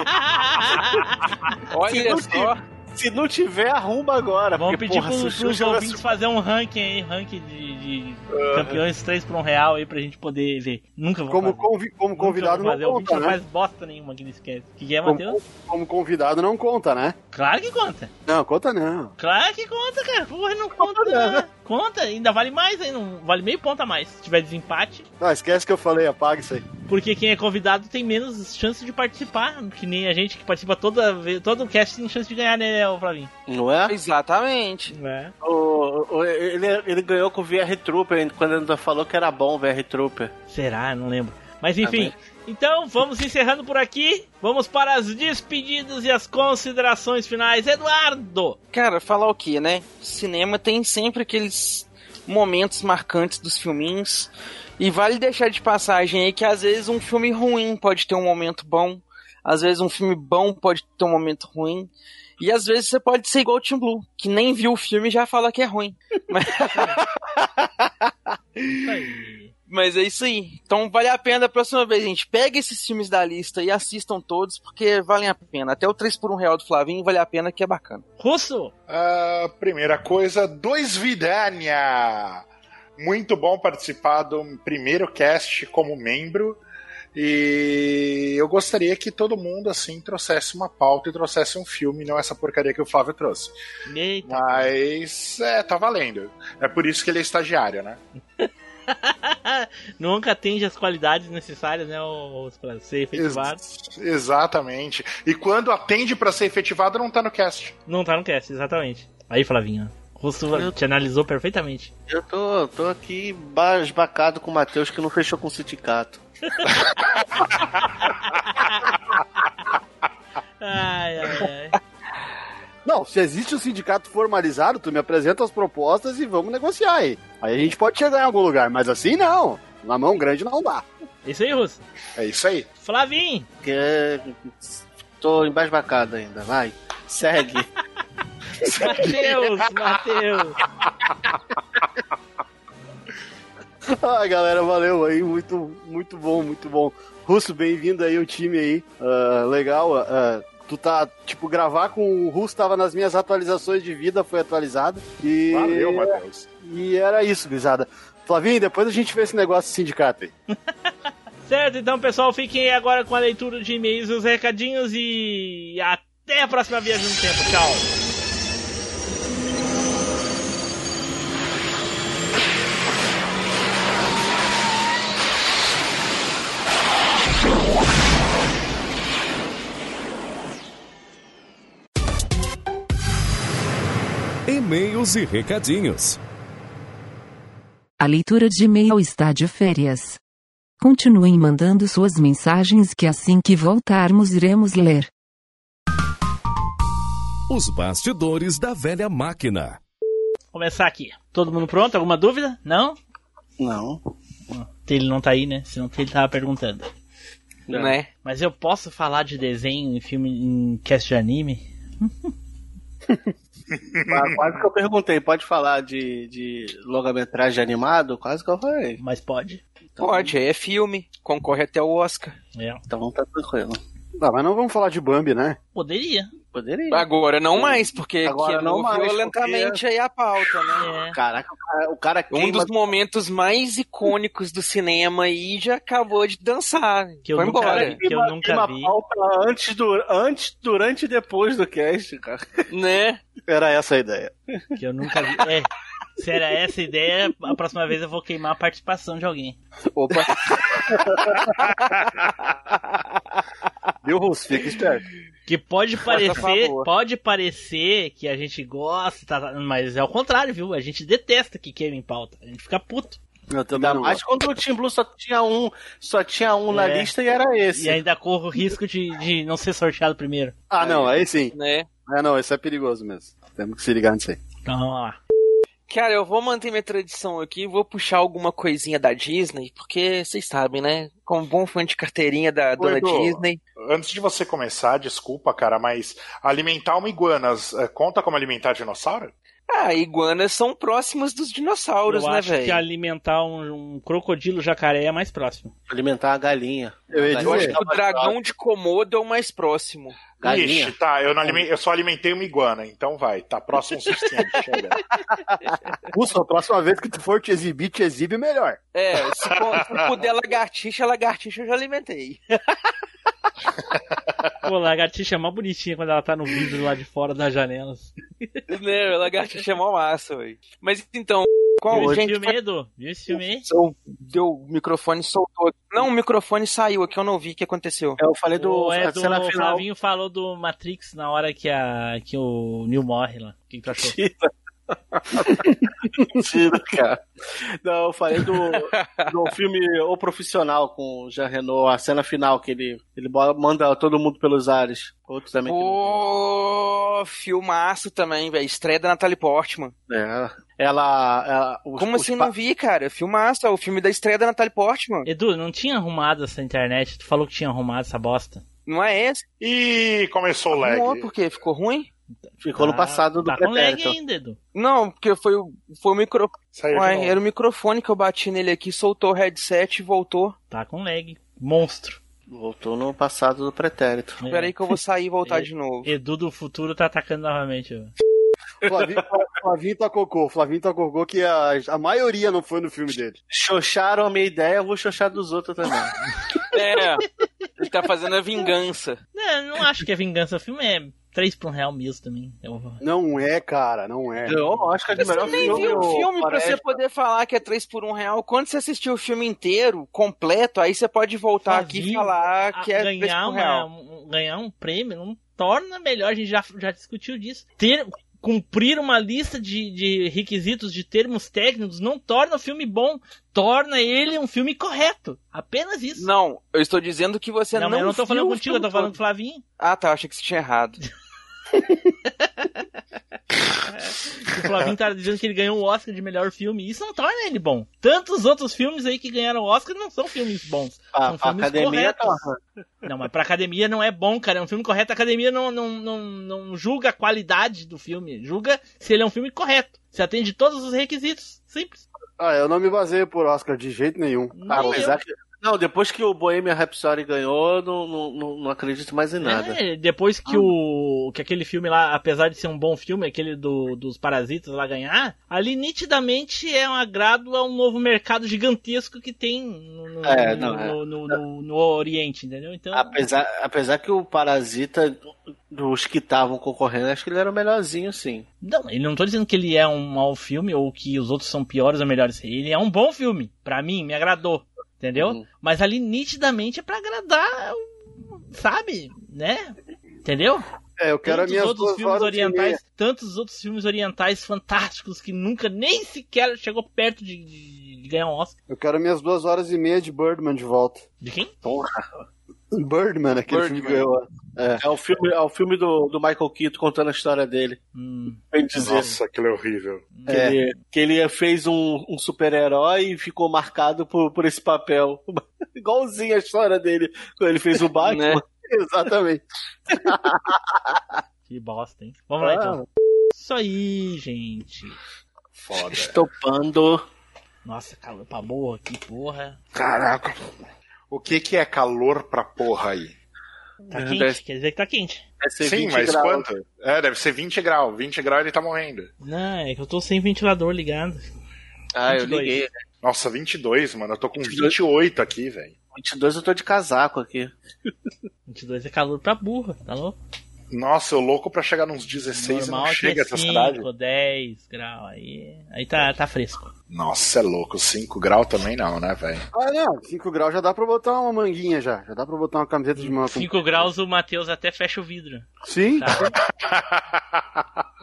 Olha só. Se não tiver, arruma agora. Vamos porque, pedir porra, pro, o pros ouvintes fazer um ranking aí, ranking de, de campeões 3 por 1 real aí pra gente poder ver. Nunca vou Como, fazer. convi- como convidado não O conta, não né? faz bosta nenhuma aqui nesse cast. O que, que é, Como, Matheus? como convidado não conta, né? Claro que conta. Não, conta não. Claro que conta, cara. Porra, não conta. Conta, conta. ainda vale mais, hein? Não vale meio ponto a mais. Se tiver desempate. Ah, esquece que eu falei, apaga isso aí. Porque quem é convidado tem menos chance de participar. Que nem a gente que participa toda vez. Todo cast tem chance de ganhar, né, ô Flavinho? Não é? Exatamente. É. O, o- ele, ele ganhou com o VR Trooper, quando ele ainda falou que era bom o VR Trooper. Será? Não lembro. Mas enfim. Então, vamos encerrando por aqui. Vamos para as despedidas e as considerações finais. Eduardo! Cara, falar o que, né? Cinema tem sempre aqueles momentos marcantes dos filminhos. E vale deixar de passagem aí que às vezes um filme ruim pode ter um momento bom. Às vezes um filme bom pode ter um momento ruim. E às vezes você pode ser igual o Tim Blue, que nem viu o filme e já fala que é ruim. *laughs* Mas... Mas é isso aí. Então vale a pena da próxima vez, gente. Pega esses filmes da lista e assistam todos, porque valem a pena. Até o 3 por 1 real do Flavinho vale a pena, que é bacana. Russo! Ah, primeira coisa, dois Vidania! Muito bom participar do primeiro cast como membro. E eu gostaria que todo mundo assim trouxesse uma pauta e trouxesse um filme, não essa porcaria que o Flávio trouxe. Eita. Mas é, tá valendo. É por isso que ele é estagiário, né? *laughs* Nunca atende as qualidades necessárias, né, pra ser efetivado. Ex- exatamente. E quando atende pra ser efetivado, não tá no cast. Não tá no cast, exatamente. Aí, Flavinho. Russo te analisou perfeitamente. Eu tô, tô aqui basbacado com o Matheus que não fechou com o sindicato. Ai, ai, ai. Não, se existe um sindicato formalizado, tu me apresenta as propostas e vamos negociar aí. Aí a gente pode chegar em algum lugar, mas assim não. Na mão grande não dá. Isso aí, Russo. É isso aí. Flavinho. Que... Tô embasbacado ainda, vai. Segue. *laughs* Matheus, Matheus. Ai, *laughs* galera, valeu aí. Muito, muito bom, muito bom. Russo, bem-vindo aí ao time aí. Ah, legal. ah, tu tá, tipo, gravar com o Russo tava nas minhas atualizações de vida, foi atualizado. E... Valeu, Matheus. E era isso, gurizada. Flavinho, depois a gente vê esse negócio do sindicato aí. *laughs* Certo, então, pessoal, fiquem aí agora com a leitura de e-mails e os recadinhos e até a próxima viagem no tempo. Tchau. E-mails e recadinhos. A leitura de e-mail está de férias. Continuem mandando suas mensagens que assim que voltarmos iremos ler. Os bastidores da velha máquina. Começar aqui. Todo mundo pronto? Alguma dúvida? Não? Não. Ele não tá aí, né? Senão ele tava perguntando. Né? Mas eu posso falar de desenho em filme, em cast de anime? *laughs* Quase- que eu perguntei, pode falar de, de longa-metragem animado? Quase que eu falei. Mas pode. Pode, é filme, concorre até o Oscar. É. Então tá tranquilo. Tá, mas não vamos falar de Bambi, né? Poderia. Poderia. Agora não mais, porque Agora queimou não mais, violentamente porque- aí a pauta, né? É. Caraca, o cara, o cara Um queima... dos momentos mais icônicos do cinema aí já acabou de dançar. Que eu Foi nunca embora. vi. que eu nunca queima vi. pauta antes, du- antes, durante e depois do cast, cara. Né? Era essa a ideia. Que eu nunca vi. É. Se era essa a ideia, a próxima vez eu vou queimar a participação de alguém. Opa. *laughs* Viu, Russo? Fica esperto. Que pode parecer, pode parecer que a gente gosta, tá, mas é o contrário, viu? A gente detesta que queime em pauta. A gente fica puto. Eu também Ainda não mais gosto. quando o Team Blue só tinha um, só tinha um na É. lista e era esse. E ainda corro o risco de, de não ser sorteado primeiro. Ah, não, aí sim. Né? É, não, isso é perigoso mesmo. Temos que se ligar nisso aí. Então vamos lá. Cara, eu vou manter minha tradição aqui, vou puxar alguma coisinha da Disney, porque vocês sabem, né? Como bom fã de carteirinha da Ô, dona Edu, Disney. Antes de você começar, desculpa, cara, mas alimentar uma iguana eh, conta como alimentar dinossauro? Ah, iguanas são próximas dos dinossauros, eu né, acho que velho? alimentar um, um crocodilo jacaré é mais próximo. Alimentar a galinha. Eu ia Eu acho que o dragão de Komodo é o mais próximo. Galinha. Ixi, tá, eu, não eu só alimentei uma iguana, então vai, tá próximo o suficiente, chega. Russo, *laughs* a próxima vez que tu for te exibir, te exibe melhor. É, se, for- se puder lagartixa, lagartixa eu já alimentei. Pô, lagartixa é mó bonitinha quando ela tá no vidro lá de fora das janelas. né, lagartixa é mó massa, velho. Mas então, qual Viu esse gente filme, Edu? Viu esse filme aí? Deu o microfone soltou. Não, o microfone saiu aqui, eu não vi o que aconteceu. Eu falei do O, é a do cena o final. Flavinho falou do Matrix na hora que, a, que o Neo morre lá. O que, achou? *laughs* Mentira, cara. Não, eu falei do, do filme O Profissional com o Jean Renault, a cena final que ele, ele manda todo mundo pelos ares. Outro também Pô, filmaço também, velho. Estreia da Natalie Portman. É, ela. ela os- Como os assim pa- não vi, cara? Filmaço, é o filme da estreia da Natalie Portman. Edu, não tinha arrumado essa internet? Tu falou que tinha arrumado essa bosta. Não é esse? E começou o lag. Não, por quê? Ficou ruim? Ficou no Tá- passado do Tá com lag ainda, Edu. Não, porque foi o, foi o micro... Saiu de Ué, era o microfone que eu bati nele aqui, soltou o headset e voltou. Tá com lag. Monstro. Voltou no passado do pretérito. É. Espera aí que eu vou sair e voltar de novo. Edu do futuro tá atacando novamente. ó. Flavinho, Flavinho tá cocô. Flavinho tá cocô que a, a maioria não foi no filme dele. Xoxaram a minha ideia, eu vou xoxar dos outros também. *laughs* É, ele tá fazendo a vingança. É, não acho que é vingança. O filme é 3 por um real mesmo também. Eu- Não é, cara, não é. Eu acho que é de Você melhor nem filme. viu o filme pra você poder falar que é 3 por 1 real. Quando você assistiu o filme inteiro, completo, aí você pode voltar aqui e falar que é 3 ganhar, por uma, real. um- ganhar um prêmio não torna melhor. A gente já, já discutiu disso. Ter cumprir uma lista de, de requisitos de termos técnicos não torna o filme bom, torna ele um filme correto. Apenas isso. Não, eu estou dizendo que você Não, não. eu não viu falando contigo, eu filme falando com o Flavinho. Ah, tá, eu achei que você tinha errado. *laughs* O Flavinho tá dizendo que ele ganhou o Oscar de melhor filme. Isso não torna ele bom. Tantos outros filmes aí que ganharam o Oscar não são filmes bons. A, são a filmes academia corretos. tá. Não, mas pra academia não é bom, cara. É um filme correto. A academia não, não, não, não julga a qualidade do filme. Julga se ele é um filme correto. Se atende todos os requisitos. Simples. Ah, eu não me baseio por Oscar de jeito nenhum. Nem Apesar eu. que. Não, depois que o Bohemian Rhapsody ganhou, eu não, não, não, acredito mais em nada. É, depois que o. que aquele filme lá, apesar de ser um bom filme, aquele do, dos parasitas lá ganhar, ali nitidamente é um agrado a um novo mercado gigantesco que tem no, no, É, no- não, é. no- no- no- no Oriente, entendeu? Então. Apesar, apesar que o Parasita, dos que estavam concorrendo, acho que ele era o melhorzinho, sim. Não, ele não tô dizendo que ele é um mau filme ou que os outros são piores ou melhores. Ele é um bom filme. Pra mim, me agradou. Entendeu? Uhum. Mas ali nitidamente é pra agradar, sabe? Né? Entendeu? É, eu quero as tantos minhas outros duas filmes horas orientais, tantos outros filmes orientais fantásticos que nunca nem sequer chegou perto de, de- de ganhar um Oscar. Eu quero minhas duas horas e meia de Birdman de volta. De quem? Birdman, aquele filme que ganhou. É. É o filme, é o filme do, do Michael Keaton contando a história dele. Hum. Bem dizer. Nossa, aquilo é horrível. Que, É. ele, que ele fez um, um super-herói e ficou marcado por, por esse papel. *laughs* Igualzinho a história dele quando ele fez o Batman. Né? *laughs* Exatamente. Que bosta, hein? Vamos lá Ah. então. Isso aí, gente. Foda. Estopando. Nossa, calor pra boa aqui, porra. Caraca. O que que é calor pra porra aí? Tá quente, Deve- quer dizer que tá quente. Deve ser Sim, 20 mas graus. quanto? É, deve ser 20 graus. 20 graus ele tá morrendo. Não, é que eu tô sem ventilador ligado. Ah, eu 22. liguei. Nossa, 22, mano. Eu tô com 28 aqui, velho. 22 eu tô de casaco aqui. 22 é calor pra burra, tá louco? Nossa, eu louco pra chegar nos 16 e Normal não aqui chega é essa 5, cidade. 10 graus. Aí, aí tá, tá fresco. Nossa, é louco. 5 graus também não, né, velho? Ah, não. 5 graus já dá pra botar uma manguinha já. Já dá pra botar uma camiseta de manga. com- 5 graus o Matheus até fecha o vidro. Sim. Tá? *laughs*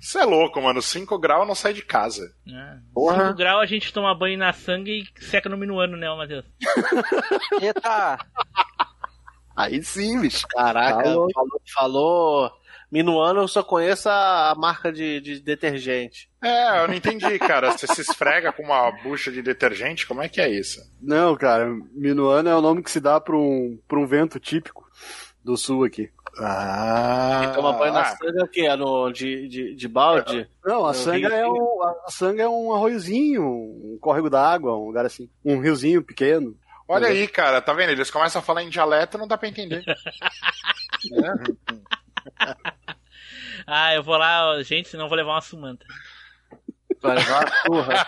Você é louco, mano. 5 graus não sai de casa. É. Porra. 5 graus a gente toma banho na sangue e seca no minuano, né, Matheus? *laughs* Eita! Aí sim, bicho. Caraca, Tá louco. falou, falou. Minuano eu só conheço a, marca de, de detergente. É, eu não entendi, cara. Você se esfrega com uma bucha de detergente? Como é que é isso? Não, cara. Minuano é o nome que se dá pra um, pra um vento típico do sul aqui. Ah. E toma banho na sanga que é no, de, de, de balde? Não, a No sanga, rio, é sim. um, a a sanga é um arroiozinho, um córrego d'água, um lugar assim. Um riozinho pequeno. Olha aí, cara, tá vendo? Eles começam a falar em dialeto, não dá pra entender. *laughs* Ah, eu vou lá, gente, senão eu vou levar uma sumanta. Vai levar uma surra.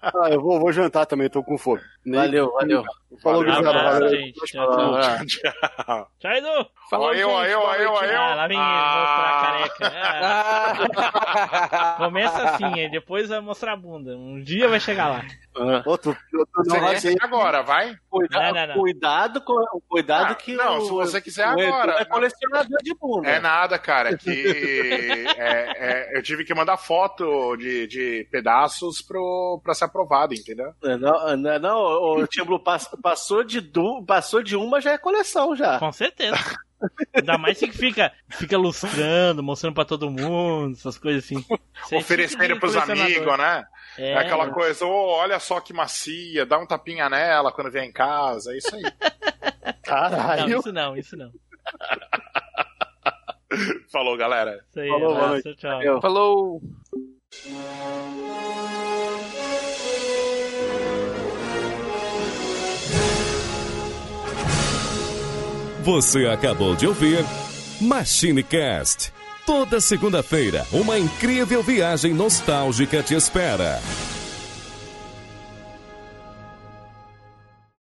Ah, eu vou, vou jantar também, tô com fome. Valeu, valeu. Falou, abraço, valeu. gente. Tchau, tchau. Ah, Tchau. Tchau, Edu! Falou, eu, gente, eu, eu, noite. eu. Ah, lá vem mostrar a careca. Ah, *laughs* começa assim, aí depois vai mostrar a bunda. Um dia vai chegar lá. Tu, tu Você quer agora, vai? Cuidado, Não, não, não. cuidado, com, cuidado Ah, que não, o, se você quiser Edu agora. é colecionador de bunda. É nada, cara. é Que *laughs* é, é, eu tive que mandar foto de, de pedaços pro, pra ser aprovado, entendeu? Não, não, não, o Tim Blue pass- passou de, du, passou de uma, já é coleção já. Com certeza. Ainda mais se que fica, fica lustrando, mostrando pra todo mundo, essas coisas assim. É Oferecendo de pros amigos, né? É, É aquela coisa, ô, olha só que macia, dá um tapinha nela quando vier em casa, é isso aí. *laughs* Não, Caralho. isso não, isso não. Falou, galera. Isso aí, Falou, tchau. Falou! Você acabou de ouvir MachineCast. Toda segunda-feira, uma incrível viagem nostálgica te espera.